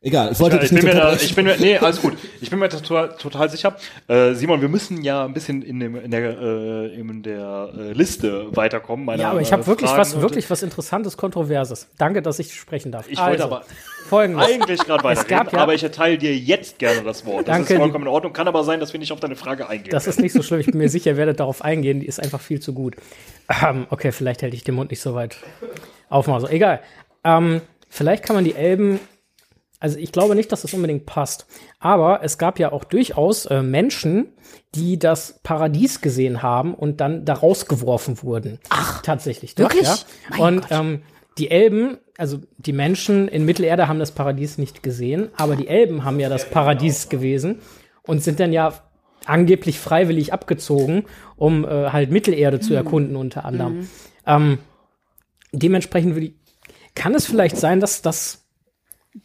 egal. Ich wollte ich, dich bin nicht mir da, ich bin mir, nee, alles gut. Ich bin mir total, total sicher. Äh, Simon, wir müssen ja ein bisschen in, dem, in der, äh, in der äh, Liste weiterkommen. meiner, Ja, aber ich äh, habe wirklich was, wirklich was Interessantes, Kontroverses. Danke, dass ich sprechen darf. Ich wollte also, aber folgendes. eigentlich gerade weiterreden, ja- aber ich erteile dir jetzt gerne das Wort. Das Danke, ist vollkommen in Ordnung. Kann aber sein, dass wir nicht auf deine Frage eingehen. Das ist nicht so schlimm. Ich bin mir sicher, ihr werdet darauf eingehen. Die ist einfach viel zu gut. Ähm, okay, vielleicht hätte ich den Mund nicht so weit aufmachen. So, egal. Ähm, vielleicht kann man die Elben. Also ich glaube nicht, dass das unbedingt passt. Aber es gab ja auch durchaus äh, Menschen, die das Paradies gesehen haben und dann da rausgeworfen wurden. Ach, tatsächlich. doch, wirklich? Ja. Mein Und Gott. ähm, die Elben, also die Menschen in Mittelerde haben das Paradies nicht gesehen, aber die Elben haben ja das Paradies gewesen und sind dann ja angeblich freiwillig abgezogen, um äh, halt Mittelerde Mhm. zu erkunden unter anderem. Ähm, dementsprechend würde ich, kann es vielleicht sein, dass das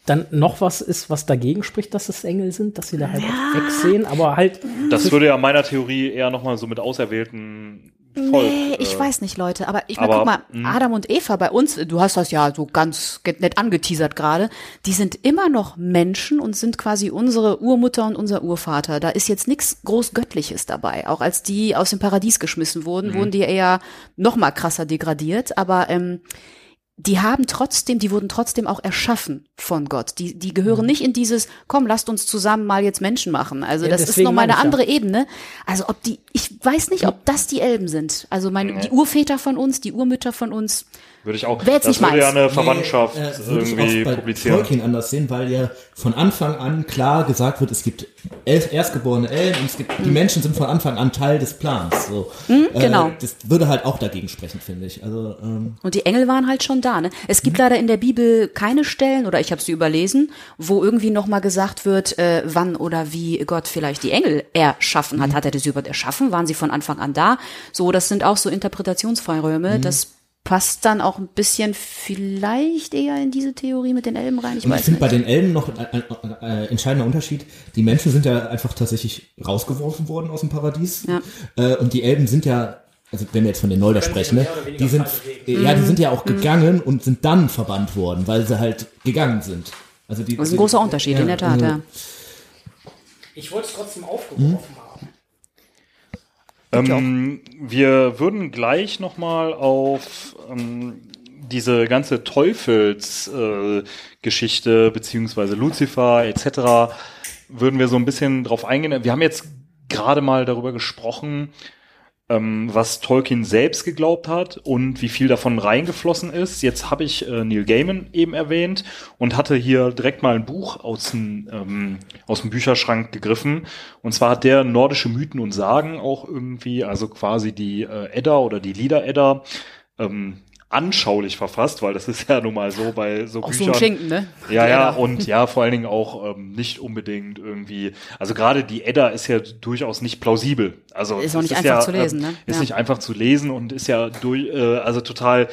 dann noch was ist, was dagegen spricht, dass es Engel sind, dass sie da halt auch wegsehen, aber halt Das würde ja meiner Theorie eher nochmal so mit auserwählten Volk. Nee, ich äh, weiß nicht, Leute. Aber ich meine, guck mal, mh. Adam und Eva bei uns, du hast das ja so ganz nett angeteasert gerade, die sind immer noch Menschen und sind quasi unsere Urmutter und unser Urvater. Da ist jetzt nichts groß Göttliches dabei. Auch als die aus dem Paradies geschmissen wurden, Mhm. wurden die eher noch mal krasser degradiert. Aber ähm, die haben trotzdem, die wurden trotzdem auch erschaffen von Gott. Die, die gehören nicht in dieses, komm, lasst uns zusammen mal jetzt Menschen machen. Also Ja, das ist deswegen noch mal meine eine ich ja. andere Ebene. Also ob die, ich weiß nicht, ob das die Elben sind. Also meine, die Urväter von uns, die Urmütter von uns. Würde ich auch. Wer jetzt das nicht würde ja meins. eine Verwandtschaft äh, würde ich irgendwie auch bei publizieren. Tolkien anders sehen, weil ja von Anfang an klar gesagt wird, es gibt elf erstgeborene Elben und es gibt, die Menschen sind von Anfang an Teil des Plans. So. genau. Äh, das würde halt auch dagegen sprechen, finde ich. Also ähm, Und die Engel waren halt schon da. Ne? Es gibt leider in der Bibel keine Stellen, oder ich habe sie überlesen, wo irgendwie nochmal gesagt wird, äh, wann oder wie Gott vielleicht die Engel erschaffen hat. Hat er das überhaupt erschaffen? Waren sie von Anfang an da? So, das sind auch so Interpretationsfreiräume. Das passt dann auch ein bisschen vielleicht eher in diese Theorie mit den Elben rein. Ich ich finde bei den Elben noch ein, ein, ein, ein entscheidender Unterschied. Die Menschen sind ja einfach tatsächlich rausgeworfen worden aus dem Paradies. Ja. Äh, und die Elben sind ja, also wenn wir jetzt von den Nolder sprechen, ne, die sind, ja, die sind ja auch gegangen und sind dann verbannt worden, weil sie halt gegangen sind. Also die, Das ist ein großer Unterschied, in der Tat, also- ja. Ich wollte es trotzdem aufgeworfen haben. Ähm, wir würden gleich nochmal auf ähm, diese ganze Teufelsgeschichte äh, beziehungsweise Lucifer etc. würden wir so ein bisschen drauf eingehen. Wir haben jetzt gerade mal darüber gesprochen, ähm, was Tolkien selbst geglaubt hat und wie viel davon reingeflossen ist. Jetzt habe ich äh, Neil Gaiman eben erwähnt und hatte hier direkt mal ein Buch aus dem, ähm, aus dem Bücherschrank gegriffen. Und zwar hat der nordische Mythen und Sagen auch irgendwie, also quasi die äh, Edda oder die Lieder-Edda, ähm, anschaulich verfasst, weil das ist ja nun mal so bei so Auch Büchern. so ein Schinken, ne? Ja, ja, Edda. und ja, vor allen Dingen auch ähm, nicht unbedingt irgendwie, also gerade die Edda ist ja durchaus nicht plausibel. Also Ist auch nicht einfach ja, zu lesen, ähm, ne? Ist Ja. nicht einfach zu lesen und ist ja durch, äh, also total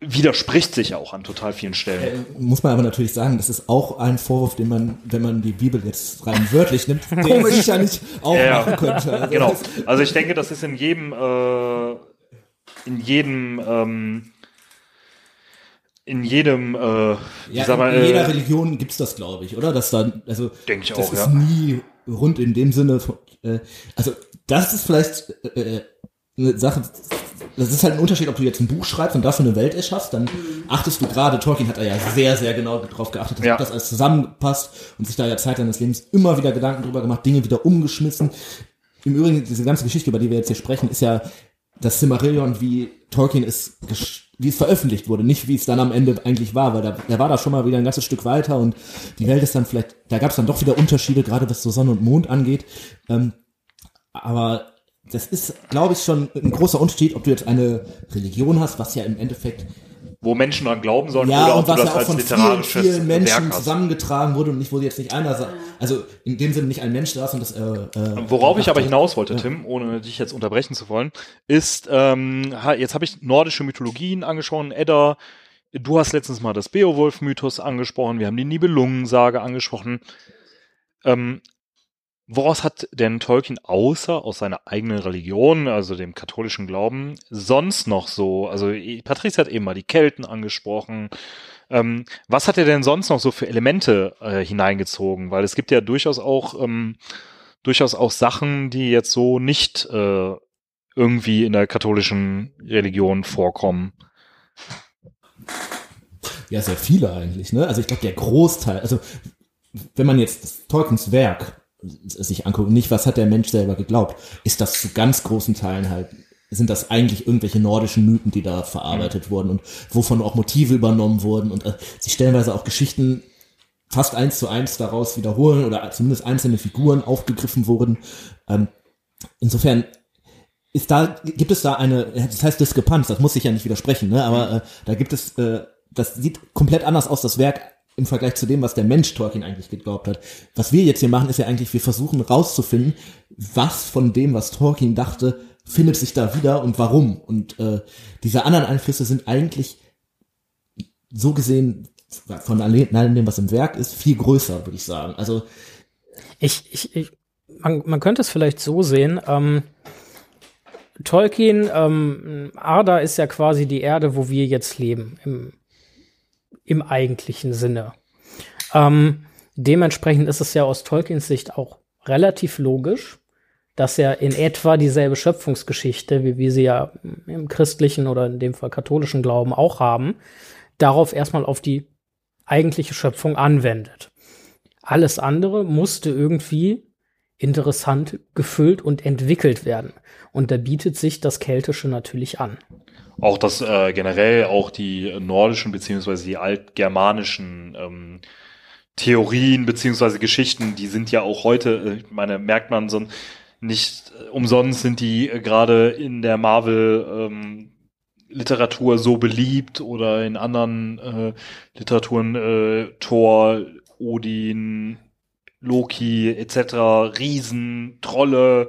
widerspricht sich auch an total vielen Stellen. Muss man aber natürlich sagen, das ist auch ein Vorwurf, den man, wenn man die Bibel jetzt rein wörtlich nimmt, *laughs* den man sicherlich auch Ja, machen könnte. Also genau. Also ich denke, das ist in jedem, äh, in jedem, ähm, in jedem, äh, Ja, mal, in jeder äh, Religion gibt's das, glaube ich, oder? Dass dann, also Denk ich das auch, ist ja. nie rund in dem Sinne. Von, äh, also das ist vielleicht äh, eine Sache. Das ist halt ein Unterschied, ob du jetzt ein Buch schreibst und dafür eine Welt erschaffst, dann achtest du gerade, Tolkien hat da ja sehr, sehr genau drauf geachtet, dass Ja. das alles zusammenpasst und sich da ja Zeit seines Lebens immer wieder Gedanken drüber gemacht, Dinge wieder umgeschmissen. Im Übrigen, diese ganze Geschichte, über die wir jetzt hier sprechen, ist ja das Silmarillion, wie Tolkien es, wie es veröffentlicht wurde, nicht wie es dann am Ende eigentlich war, weil da, er war da schon mal wieder ein ganzes Stück weiter und die Welt ist dann vielleicht, da gab es dann doch wieder Unterschiede, gerade was so Sonne und Mond angeht. Ähm, aber das ist, glaube ich, schon ein großer Unterschied, ob du jetzt eine Religion hast, was ja im Endeffekt wo Menschen dran glauben sollen ja, oder ob und du was das ja auch als von vielen, literarisches vielen Menschen zusammengetragen wurde und nicht, wo jetzt nicht einer, also in dem Sinne nicht ein Mensch saß und das, äh, äh, Worauf ich aber hinaus wollte, Tim, ohne dich jetzt unterbrechen zu wollen, ist, ähm, jetzt habe ich nordische Mythologien angesprochen, Edda, du hast letztens mal das Beowulf-Mythos angesprochen, wir haben die Nibelungensage angesprochen. Ähm, woraus hat denn Tolkien außer aus seiner eigenen Religion, also dem katholischen Glauben, sonst noch so, also eh, Patrice hat eben mal die Kelten angesprochen, ähm, was hat er denn sonst noch so für Elemente äh, hineingezogen? Weil es gibt ja durchaus auch ähm, durchaus auch Sachen, die jetzt so nicht äh, irgendwie in der katholischen Religion vorkommen. Ja, sehr viele eigentlich, ne? Also ich glaube, der Großteil, also wenn man jetzt Tolkiens Werk sich anguckt, nicht was hat der Mensch selber geglaubt, ist das zu ganz großen Teilen halt, sind das eigentlich irgendwelche nordischen Mythen, die da verarbeitet wurden und wovon auch Motive übernommen wurden und äh, sich stellenweise auch Geschichten fast eins zu eins daraus wiederholen oder zumindest einzelne Figuren aufgegriffen wurden. Ähm, insofern ist da, gibt es da eine, das heißt Diskrepanz, das muss ich ja nicht widersprechen, ne? aber äh, da gibt es, äh, das sieht komplett anders aus, das Werk im Vergleich zu dem, was der Mensch Tolkien eigentlich geglaubt hat. Was wir jetzt hier machen, ist ja eigentlich, wir versuchen rauszufinden, was von dem, was Tolkien dachte, findet sich da wieder und warum. Und äh, diese anderen Einflüsse sind eigentlich so gesehen von alle- allem dem, was im Werk ist, viel größer, würde ich sagen. Also Ich, ich, ich man, man könnte es vielleicht so sehen, ähm, Tolkien, ähm, Arda ist ja quasi die Erde, wo wir jetzt leben, im, im eigentlichen Sinne. Ähm, dementsprechend ist es ja aus Tolkiens Sicht auch relativ logisch, dass er in etwa dieselbe Schöpfungsgeschichte, wie wir sie ja im christlichen oder in dem Fall katholischen Glauben auch haben, darauf erstmal auf die eigentliche Schöpfung anwendet. Alles andere musste irgendwie interessant gefüllt und entwickelt werden. Und da bietet sich das Keltische natürlich an. Auch das äh, generell auch die nordischen beziehungsweise die altgermanischen ähm, Theorien beziehungsweise Geschichten, die sind ja auch heute, äh, ich meine, merkt man so nicht äh, umsonst sind die äh, gerade in der Marvel ähm, Literatur so beliebt oder in anderen äh, Literaturen äh, Thor, Odin, Loki etc., Riesen, Trolle,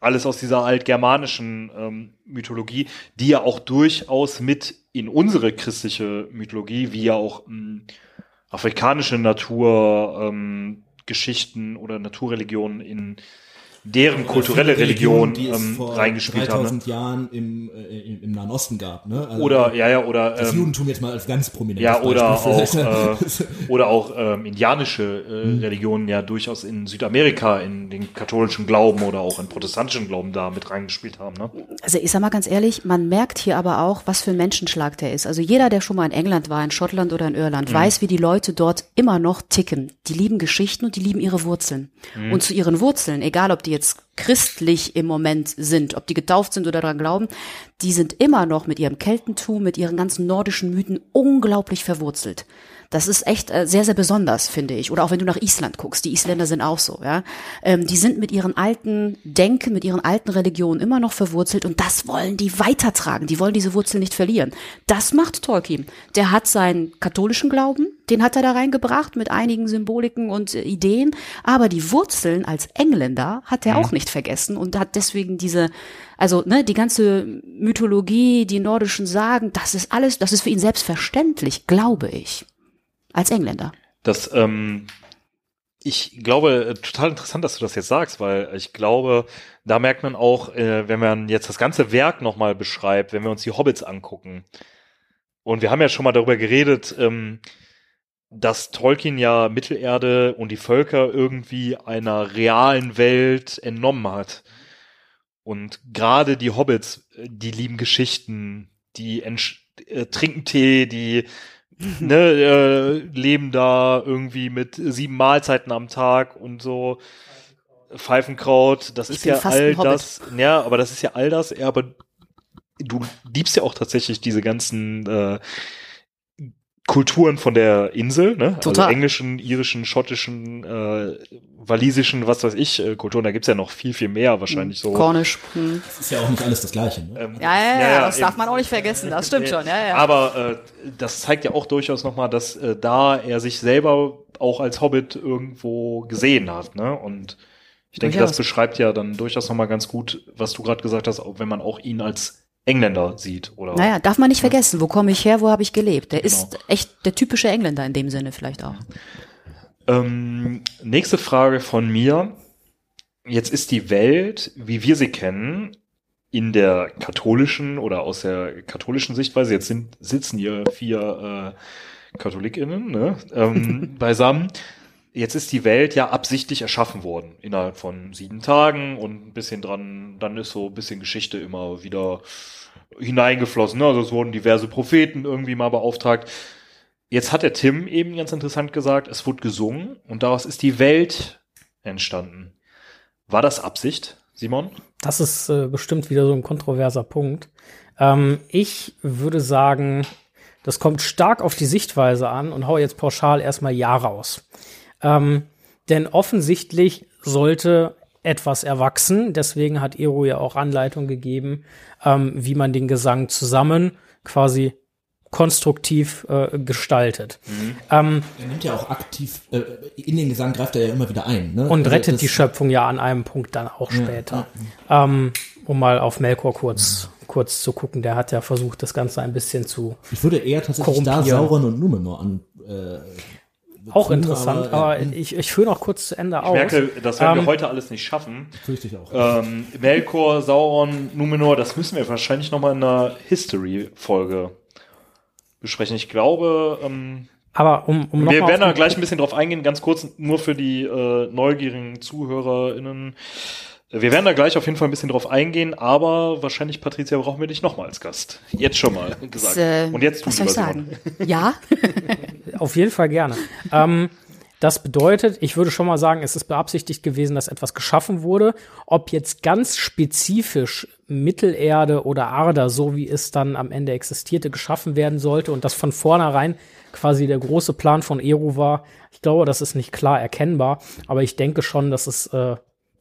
alles aus dieser altgermanischen ähm, Mythologie, die ja auch durchaus mit in unsere christliche Mythologie, wie ja auch ähm, afrikanische Natur, ähm, oder Naturreligionen in deren kulturelle Religion, die es ähm, vor reingespielt haben. Ne? 3000 Jahren im, äh, im, im Nahen Osten gab. Ne? Also Oder, ja, ja, oder, das ähm, Judentum jetzt mal als ganz prominentes ja, oder auch, äh, *laughs* oder auch ähm, indianische äh, Religionen ja durchaus in Südamerika in den katholischen Glauben oder auch in protestantischen Glauben da mit reingespielt haben. Ne? Also ich sag mal ganz ehrlich, man merkt hier aber auch, was für ein Menschenschlag der ist. Also jeder, der schon mal in England war, in Schottland oder in Irland, weiß, wie die Leute dort immer noch ticken. Die lieben Geschichten und die lieben ihre Wurzeln. Und zu ihren Wurzeln, egal ob die jetzt christlich im Moment sind, ob die getauft sind oder daran glauben, die sind immer noch mit ihrem Keltentum, mit ihren ganzen nordischen Mythen unglaublich verwurzelt. Das ist echt äh, sehr, sehr besonders, finde ich. Oder auch wenn du nach Island guckst, die Isländer sind auch so, ja. Ähm, die sind mit ihren alten Denken, mit ihren alten Religionen immer noch verwurzelt und das wollen die weitertragen. Die wollen diese Wurzeln nicht verlieren. Das macht Tolkien. Der hat seinen katholischen Glauben, den hat er da reingebracht mit einigen Symboliken und äh, Ideen, aber die Wurzeln als Engländer hat er auch nicht vergessen und hat deswegen diese, also ne, die ganze Mythologie, die nordischen Sagen, das ist alles, das ist für ihn selbstverständlich, glaube ich. Als Engländer. Das, ähm, ich glaube, äh, total interessant, dass du das jetzt sagst, weil ich glaube, da merkt man auch, äh, wenn man jetzt das ganze Werk nochmal beschreibt, wenn wir uns die Hobbits angucken. Und wir haben ja schon mal darüber geredet, ähm, dass Tolkien ja Mittelerde und die Völker irgendwie einer realen Welt entnommen hat. Und gerade die Hobbits, äh, die lieben Geschichten, die äh, trinken Tee, die *laughs* ne, äh, leben da irgendwie mit sieben Mahlzeiten am Tag und so Pfeifenkraut, das Ich ist ja all das, ja, aber das ist ja all das, ja, aber du liebst ja auch tatsächlich diese ganzen äh, Kulturen von der Insel, ne? Total. Also englischen, irischen, schottischen, äh, walisischen, was weiß ich, äh, Kulturen, da gibt's ja noch viel, viel mehr wahrscheinlich so. Cornish. Hm. Das ist ja auch nicht alles das Gleiche. Ne? Ähm, Ja, ja, ja, das eben. darf man auch nicht vergessen. Das stimmt schon, ja, ja. Aber äh, das zeigt ja auch durchaus nochmal, dass äh, da er sich selber auch als Hobbit irgendwo gesehen hat. Ne? Und ich denke, Durchaus. das beschreibt ja dann durchaus nochmal ganz gut, was du gerade gesagt hast, auch wenn man auch ihn als Engländer sieht. Oder Naja, darf man nicht vergessen, wo komme ich her, wo habe ich gelebt. Der Genau. ist echt der typische Engländer in dem Sinne vielleicht auch. Ähm, nächste Frage von mir. Jetzt ist die Welt, wie wir sie kennen, in der katholischen oder aus der katholischen Sichtweise, jetzt sind, sitzen hier vier äh, KatholikInnen ne, ähm, *laughs* beisammen. Jetzt ist die Welt ja absichtlich erschaffen worden, innerhalb von sieben Tagen und ein bisschen dran, dann ist so ein bisschen Geschichte immer wieder hineingeflossen. Ne? Also es wurden diverse Propheten irgendwie mal beauftragt. Jetzt hat der Tim eben ganz interessant gesagt, es wurde gesungen und daraus ist die Welt entstanden. War das Absicht, Simon? Das ist äh, bestimmt wieder so ein kontroverser Punkt. Ähm, ich würde sagen, das kommt stark auf die Sichtweise an und hau jetzt pauschal erstmal Ja raus. Ähm, denn offensichtlich sollte etwas erwachsen. Deswegen hat Ero ja auch Anleitung gegeben, ähm, wie man den Gesang zusammen quasi konstruktiv äh, gestaltet. Ähm, Er nimmt ja auch aktiv, äh, in den Gesang greift er ja immer wieder ein. Ne? und Also rettet das- die Schöpfung ja an einem Punkt dann auch später. Ähm, um mal auf Melkor kurz, kurz zu gucken, der hat ja versucht, das Ganze ein bisschen zu. Ich würde eher tatsächlich da. Sauron und Numenor an. Äh, Auch interessant, aber, ja, ich, ich führe noch kurz zu Ende Ich aus. merke, das werden wir Ähm, heute alles nicht schaffen. fürchte ich auch. Ähm, Melkor, Sauron, Numenor, das müssen wir wahrscheinlich nochmal in einer History-Folge besprechen. Ich glaube, ähm, Aber um, um noch wir werden da gleich ein bisschen drauf eingehen, ganz kurz nur für die äh, neugierigen ZuhörerInnen. Wir werden da gleich auf jeden Fall ein bisschen drauf eingehen, aber wahrscheinlich, Patricia, brauchen wir dich nochmal als Gast. Jetzt schon mal gesagt. Das, äh, Und jetzt du, was soll ich lieber sagen? Ja, *laughs* Auf jeden Fall gerne. ähm, das bedeutet, ich würde schon mal sagen, es ist beabsichtigt gewesen, dass etwas geschaffen wurde. Ob jetzt ganz spezifisch Mittelerde oder Arda, so wie es dann am Ende existierte, geschaffen werden sollte und das von vornherein quasi der große Plan von Eru war, ich glaube, das ist nicht klar erkennbar, aber ich denke schon, dass es äh,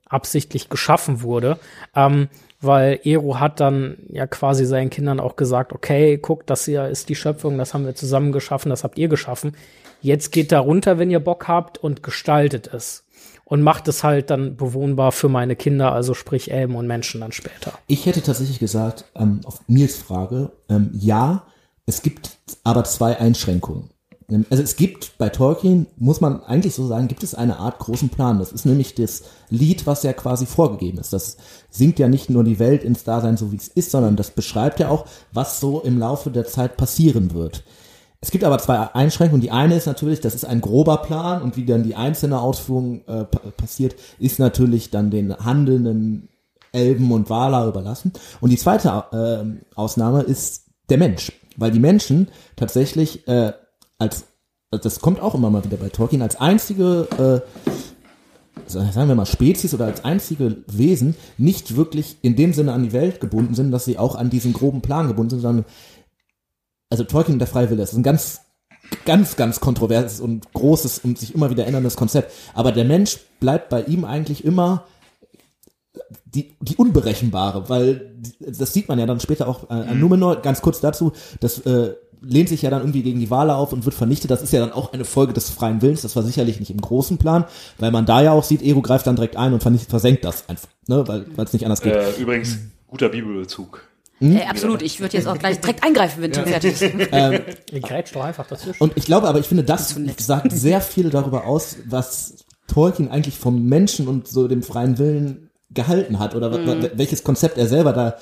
absichtlich geschaffen wurde. Ähm, weil Eru hat dann ja quasi seinen Kindern auch gesagt, okay, guckt, das hier ist die Schöpfung, das haben wir zusammen geschaffen, das habt ihr geschaffen. Jetzt geht da runter, wenn ihr Bock habt und gestaltet es. Und macht es halt dann bewohnbar für meine Kinder, also sprich Elben und Menschen dann später. Ich hätte tatsächlich gesagt, ähm, auf Nils Frage, ähm, ja, es gibt aber zwei Einschränkungen. Also es gibt bei Tolkien, muss man eigentlich so sagen, gibt es eine Art großen Plan. Das ist nämlich das Lied, was ja quasi vorgegeben ist. Das singt ja nicht nur die Welt ins Dasein so wie es ist, sondern das beschreibt ja auch, was so im Laufe der Zeit passieren wird. Es gibt aber zwei Einschränkungen. Die eine ist natürlich, das ist ein grober Plan und wie dann die einzelne Ausführung äh, passiert, ist natürlich dann den handelnden Elben und Waler überlassen. Und die zweite äh, Ausnahme ist der Mensch, weil die Menschen tatsächlich äh, als, das kommt auch immer mal wieder bei Tolkien, als einzige äh, sagen wir mal Spezies oder als einzige Wesen nicht wirklich in dem Sinne an die Welt gebunden sind, dass sie auch an diesen groben Plan gebunden sind, sondern also Tolkien und der Freiwille ist ein ganz, ganz, ganz kontroverses und großes und sich immer wieder änderndes Konzept. Aber der Mensch bleibt bei ihm eigentlich immer die, die unberechenbare, weil das sieht man ja dann später auch äh, an mhm. Numenor, ganz kurz dazu, das äh, lehnt sich ja dann irgendwie gegen die Wale auf und wird vernichtet. Das ist ja dann auch eine Folge des freien Willens. Das war sicherlich nicht im großen Plan, weil man da ja auch sieht, Ero greift dann direkt ein und versenkt das einfach, ne, weil es nicht anders geht. Äh, übrigens, guter Bibelbezug. Hm? Äh, absolut, ich würde jetzt auch gleich direkt eingreifen, wenn ja. Tim fertig ist. *laughs* Ähm, Ihr grätscht doch einfach dazwischen. Und ich glaube, aber ich finde, das sagt sehr viel darüber aus, was Tolkien eigentlich vom Menschen und so dem freien Willen gehalten hat oder mhm. welches Konzept er selber da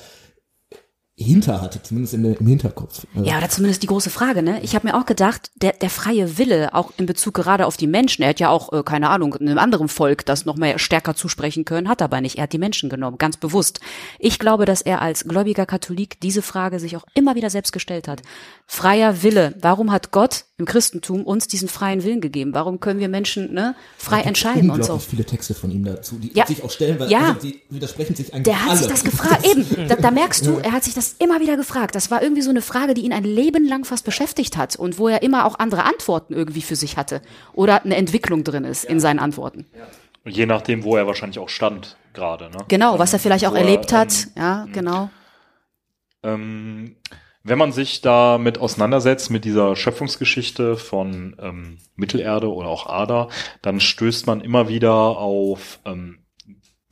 hinter hatte, zumindest in, im Hinterkopf. Ja, oder zumindest die große Frage, ne? Ich habe mir auch gedacht, der, der freie Wille, auch in Bezug gerade auf die Menschen, er hat ja auch, äh, keine Ahnung, einem anderen Volk das noch mehr stärker zusprechen können, hat aber nicht. Er hat die Menschen genommen, ganz bewusst. Ich glaube, dass er als gläubiger Katholik diese Frage sich auch immer wieder selbst gestellt hat. Freier Wille, warum hat Gott im Christentum uns diesen freien Willen gegeben? Warum können wir Menschen ne, frei entscheiden und so? viele Texte von ihm dazu, die ja. sich auch stellen, weil ja. also die widersprechen sich eigentlich Der hat alle. sich das gefragt, eben, *laughs* da, da merkst du, er hat sich das immer wieder gefragt. Das war irgendwie so eine Frage, die ihn ein Leben lang fast beschäftigt hat und wo er immer auch andere Antworten irgendwie für sich hatte oder eine Entwicklung drin ist ja. in seinen Antworten. Ja. Je nachdem, wo er wahrscheinlich auch stand gerade. Ne? Genau, was er vielleicht auch erlebt er, hat. Ähm, ja, genau. Ähm, wenn man sich damit auseinandersetzt, mit dieser Schöpfungsgeschichte von ähm, Mittelerde oder auch Ada, dann stößt man immer wieder auf ähm,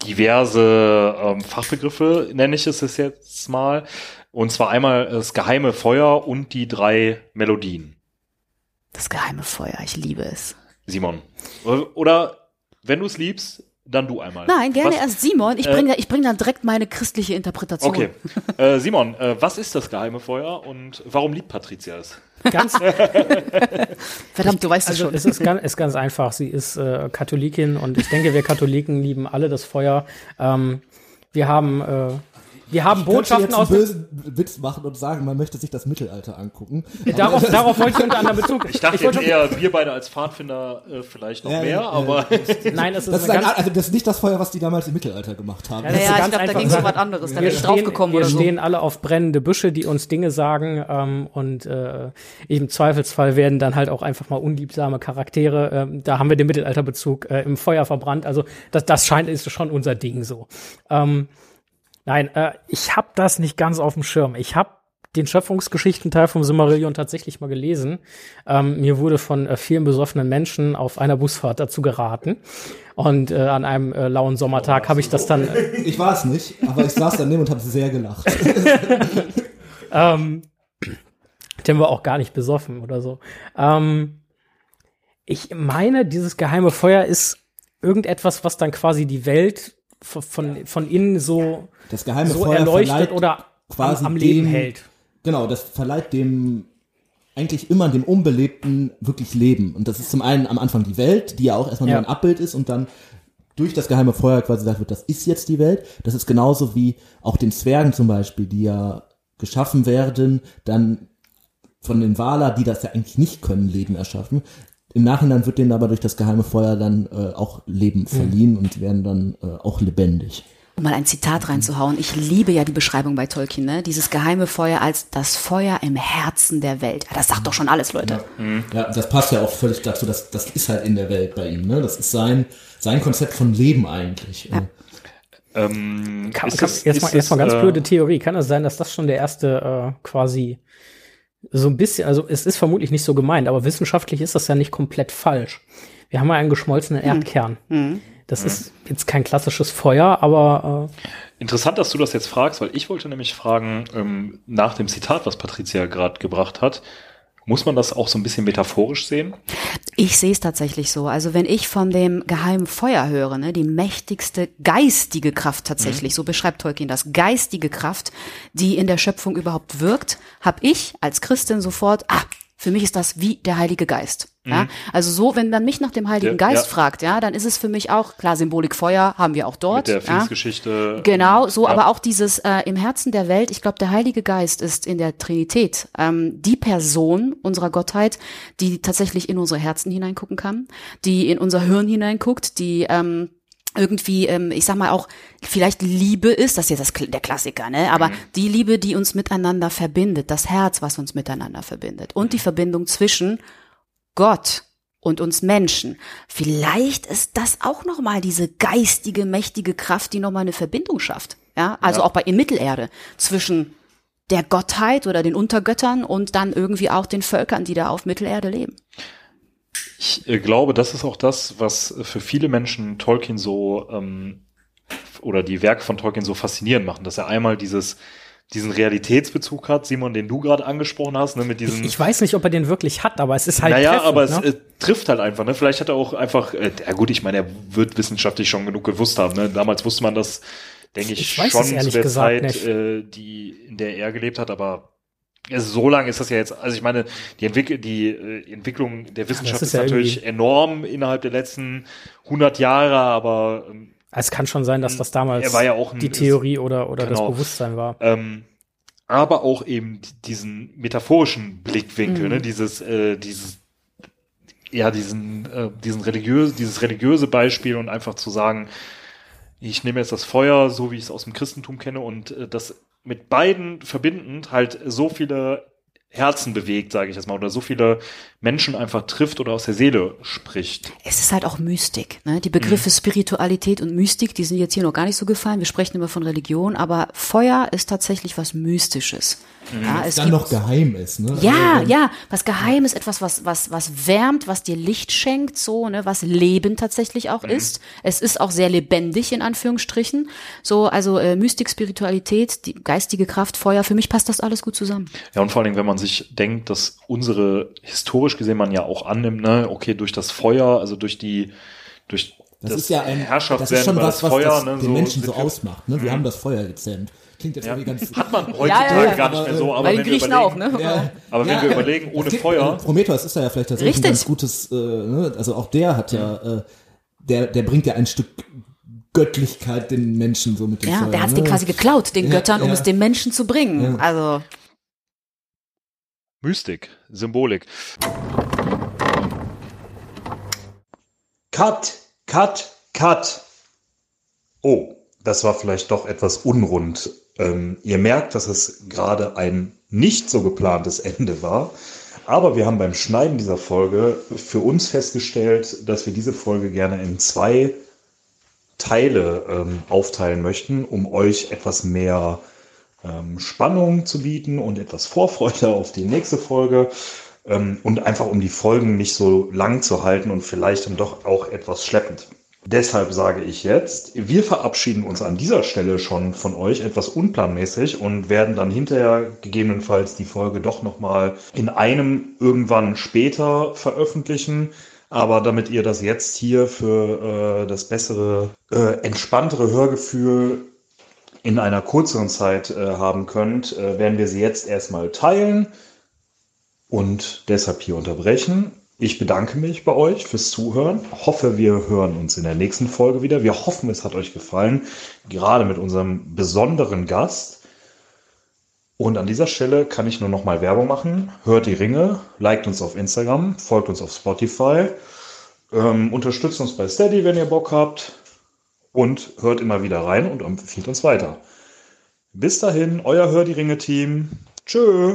diverse ähm, Fachbegriffe, nenne ich es jetzt mal. Und zwar einmal das geheime Feuer und die drei Melodien. Das geheime Feuer, ich liebe es. Simon. Oder wenn du es liebst, dann du einmal. Nein, gerne was, erst Simon. Ich bringe äh, ich bring dann direkt meine christliche Interpretation. Okay. *laughs* Äh, Simon, äh, was ist das geheime Feuer und warum liebt Patricia es? Ganz. *laughs* Verdammt, du weißt also, es schon. Es ist ganz, ist ganz einfach. Sie ist äh, Katholikin und ich denke, wir Katholiken lieben alle das Feuer. Ähm, wir haben äh, wir haben ich Botschaften jetzt aus. einen bösen Witz machen und sagen, man möchte sich das Mittelalter angucken. Darauf, darauf wollte ich unter anderem Bezug. Ich dachte ich jetzt eher, wir beide als Pfadfinder äh, vielleicht noch ja, mehr, ja, aber. Nein, es ist, das ist ein, also das ist nicht das Feuer, was die damals im Mittelalter gemacht haben. Ja, ja, ja ich glaube, da ging es um was anderes. Da bin ich draufgekommen wir oder so. stehen alle auf brennende Büsche, die uns Dinge sagen ähm, und äh, im Zweifelsfall werden dann halt auch einfach mal unliebsame Charaktere. Ähm, da haben wir den Mittelalterbezug äh, im Feuer verbrannt. Also das, das scheint ist schon unser Ding so. Ähm, Nein, äh, ich habe das nicht ganz auf dem Schirm. Ich habe den Schöpfungsgeschichtenteil vom Silmarillion tatsächlich mal gelesen. Ähm, mir wurde von äh, vielen besoffenen Menschen auf einer Busfahrt dazu geraten. Und äh, an einem äh, lauen Sommertag oh, habe ich das dann. Äh, *laughs* ich war es nicht, aber ich saß daneben und habe sehr gelacht. *laughs* ähm, Tim war auch gar nicht besoffen oder so. Ähm, ich meine, dieses geheime Feuer ist irgendetwas, was dann quasi die Welt von, von innen so, das geheime so Feuer erleuchtet oder quasi am, am Leben dem, hält. Genau, das verleiht dem eigentlich immer dem Unbelebten wirklich Leben. Und das ist zum einen am Anfang die Welt, die ja auch erstmal ja. nur ein Abbild ist und dann durch das geheime Feuer quasi gesagt wird, das ist jetzt die Welt. Das ist genauso wie auch den Zwergen zum Beispiel, die ja geschaffen werden, dann von den Waler, die das ja eigentlich nicht können, Leben erschaffen. Im Nachhinein wird denen aber durch das geheime Feuer dann äh, auch Leben mhm. verliehen mhm. und werden dann äh, auch lebendig. Um mal ein Zitat reinzuhauen. Ich liebe ja die Beschreibung bei Tolkien, ne? Dieses geheime Feuer als das Feuer im Herzen der Welt. Das sagt doch schon alles, Leute. Ja, mhm. ja das passt ja auch völlig dazu. Das, das ist halt in der Welt bei ihm, ne? Das ist sein, sein Konzept von Leben eigentlich. Ja. Ähm, kann, kann, das, jetzt, mal, jetzt mal ganz äh, blöde Theorie. Kann es sein, dass das schon der erste äh, quasi so ein bisschen, also es ist vermutlich nicht so gemeint, aber wissenschaftlich ist das ja nicht komplett falsch. Wir haben ja einen geschmolzenen hm. Erdkern. Mhm. Das mhm. ist jetzt kein klassisches Feuer, aber äh Interessant, dass du das jetzt fragst, weil ich wollte nämlich fragen, ähm, nach dem Zitat, was Patricia gerade gebracht hat, Muss man das auch so ein bisschen metaphorisch sehen? Ich sehe es tatsächlich so. Also wenn ich von dem geheimen Feuer höre, ne, die mächtigste geistige Kraft tatsächlich, mhm. so beschreibt Tolkien das, geistige Kraft, die in der Schöpfung überhaupt wirkt, habe ich als Christin sofort, ah, für mich ist das wie der Heilige Geist. Ja, mhm. also so, wenn man mich nach dem Heiligen ja, Geist ja. fragt, ja, dann ist es für mich auch klar Symbolik Feuer haben wir auch dort. Mit der Pfingstgeschichte. Genau, so, aber auch dieses äh, im Herzen der Welt. Ich glaube, der Heilige Geist ist in der Trinität ähm, die Person unserer Gottheit, die tatsächlich in unsere Herzen hineingucken kann, die in unser Hirn hineinguckt, die ähm, irgendwie, ähm, ich sag mal auch, vielleicht Liebe ist, das ist jetzt das, der Klassiker, ne? Aber mhm. die Liebe, die uns miteinander verbindet, das Herz, was uns miteinander verbindet und die Verbindung zwischen Gott und uns Menschen. Vielleicht ist das auch noch mal diese geistige, mächtige Kraft, die noch mal eine Verbindung schafft. Ja, also ja. auch bei in Mittelerde zwischen der Gottheit oder den Untergöttern und dann irgendwie auch den Völkern, die da auf Mittelerde leben. Ich äh, glaube, das ist auch das, was für viele Menschen Tolkien so ähm, oder die Werke von Tolkien so faszinierend machen, dass er einmal dieses diesen Realitätsbezug hat, Simon, den du gerade angesprochen hast, ne, mit diesem. Ich, ich, weiß nicht, ob er den wirklich hat, aber es ist halt. Naja, treffend, aber ne? es äh, trifft halt einfach, ne? Vielleicht hat er auch einfach, äh, ja gut, ich meine, er wird wissenschaftlich schon genug gewusst haben, ne? Damals wusste man das, denke ich, ich schon zu der Zeit, äh, die, in der er gelebt hat, aber also so lange ist das ja jetzt, also ich meine, die, Entwick die äh, Entwicklung der Wissenschaft ja, ist, ist ja natürlich enorm innerhalb der letzten 100 Jahre, aber ähm, es kann schon sein, dass das damals ja ein, die Theorie oder, oder genau, das Bewusstsein war. Ähm, aber auch eben diesen metaphorischen Blickwinkel, mhm. ne, dieses, äh, dieses, ja, diesen, äh, diesen religiöse, dieses religiöse Beispiel und einfach zu sagen, ich nehme jetzt das Feuer, so wie ich es aus dem Christentum kenne, und äh, das mit beiden verbindend halt so viele Herzen bewegt, sage ich jetzt mal, oder so viele Menschen einfach trifft oder aus der Seele spricht. Es ist halt auch Mystik. Ne? Die Begriffe mhm. Spiritualität und Mystik, die sind jetzt hier noch gar nicht so gefallen. Wir sprechen immer von Religion, aber Feuer ist tatsächlich was Mystisches. Mhm. Ja, es dann noch geheim ist, ne? Ja, also, ja, was geheim ist, etwas, was, was, was wärmt, was dir Licht schenkt, so, ne, was Leben tatsächlich auch mhm. ist. Es ist auch sehr lebendig, in Anführungsstrichen. So, also äh, Mystik, Spiritualität, die geistige Kraft, Feuer, für mich passt das alles gut zusammen. Ja, und vor allen Dingen, wenn man sich denkt, dass unsere, historisch gesehen man ja auch annimmt, ne, okay, durch das Feuer, also durch die, durch das, das ist ja ein, Herrschaft das ist schon was, was Feuer, das ne, den so Menschen so ausmacht. Ne? Wir mhm. haben das Feuer gezähmt. Klingt jetzt ja. irgendwie ganz. *laughs* Hat man heutzutage ja, ja, gar nicht mehr so, aber wenn wir überlegen, auch, ne? aber wenn wir überlegen, ohne klingt, Feuer. Also Prometheus ist ja vielleicht tatsächlich Richtig. ein ganz gutes, äh, ne? also auch der hat ja, äh, der, der bringt ja ein Stück Göttlichkeit den Menschen so mit dem Ja, Feuer, der hat es ne? quasi geklaut, den Göttern, um es den Menschen zu bringen. Also. Mystik, Symbolik. Cut, cut, cut. Oh, das war vielleicht doch etwas unrund. Ähm, ihr merkt, dass es gerade ein nicht so geplantes Ende war. Aber wir haben beim Schneiden dieser Folge für uns festgestellt, dass wir diese Folge gerne in zwei Teile ähm, aufteilen möchten, um euch etwas mehr ähm, Spannung zu bieten und etwas Vorfreude auf die nächste Folge ähm, und einfach um die Folgen nicht so lang zu halten und vielleicht dann doch auch etwas schleppend. Deshalb sage ich jetzt, wir verabschieden uns an dieser Stelle schon von euch etwas unplanmäßig und werden dann hinterher gegebenenfalls die Folge doch nochmal in einem irgendwann später veröffentlichen. Aber damit ihr das jetzt hier für äh, das bessere, äh, entspanntere Hörgefühl in einer kürzeren Zeit äh, haben könnt, äh, werden wir sie jetzt erstmal teilen und deshalb hier unterbrechen. Ich bedanke mich bei euch fürs Zuhören. Hoffe, wir hören uns in der nächsten Folge wieder. Wir hoffen, es hat euch gefallen, gerade mit unserem besonderen Gast. Und an dieser Stelle kann ich nur noch mal Werbung machen. Hört die Ringe, liked uns auf Instagram, folgt uns auf Spotify, ähm, unterstützt uns bei Steady, wenn ihr Bock habt und hört immer wieder rein und empfiehlt uns weiter. Bis dahin, euer Hör die Ringe Team. Tschö.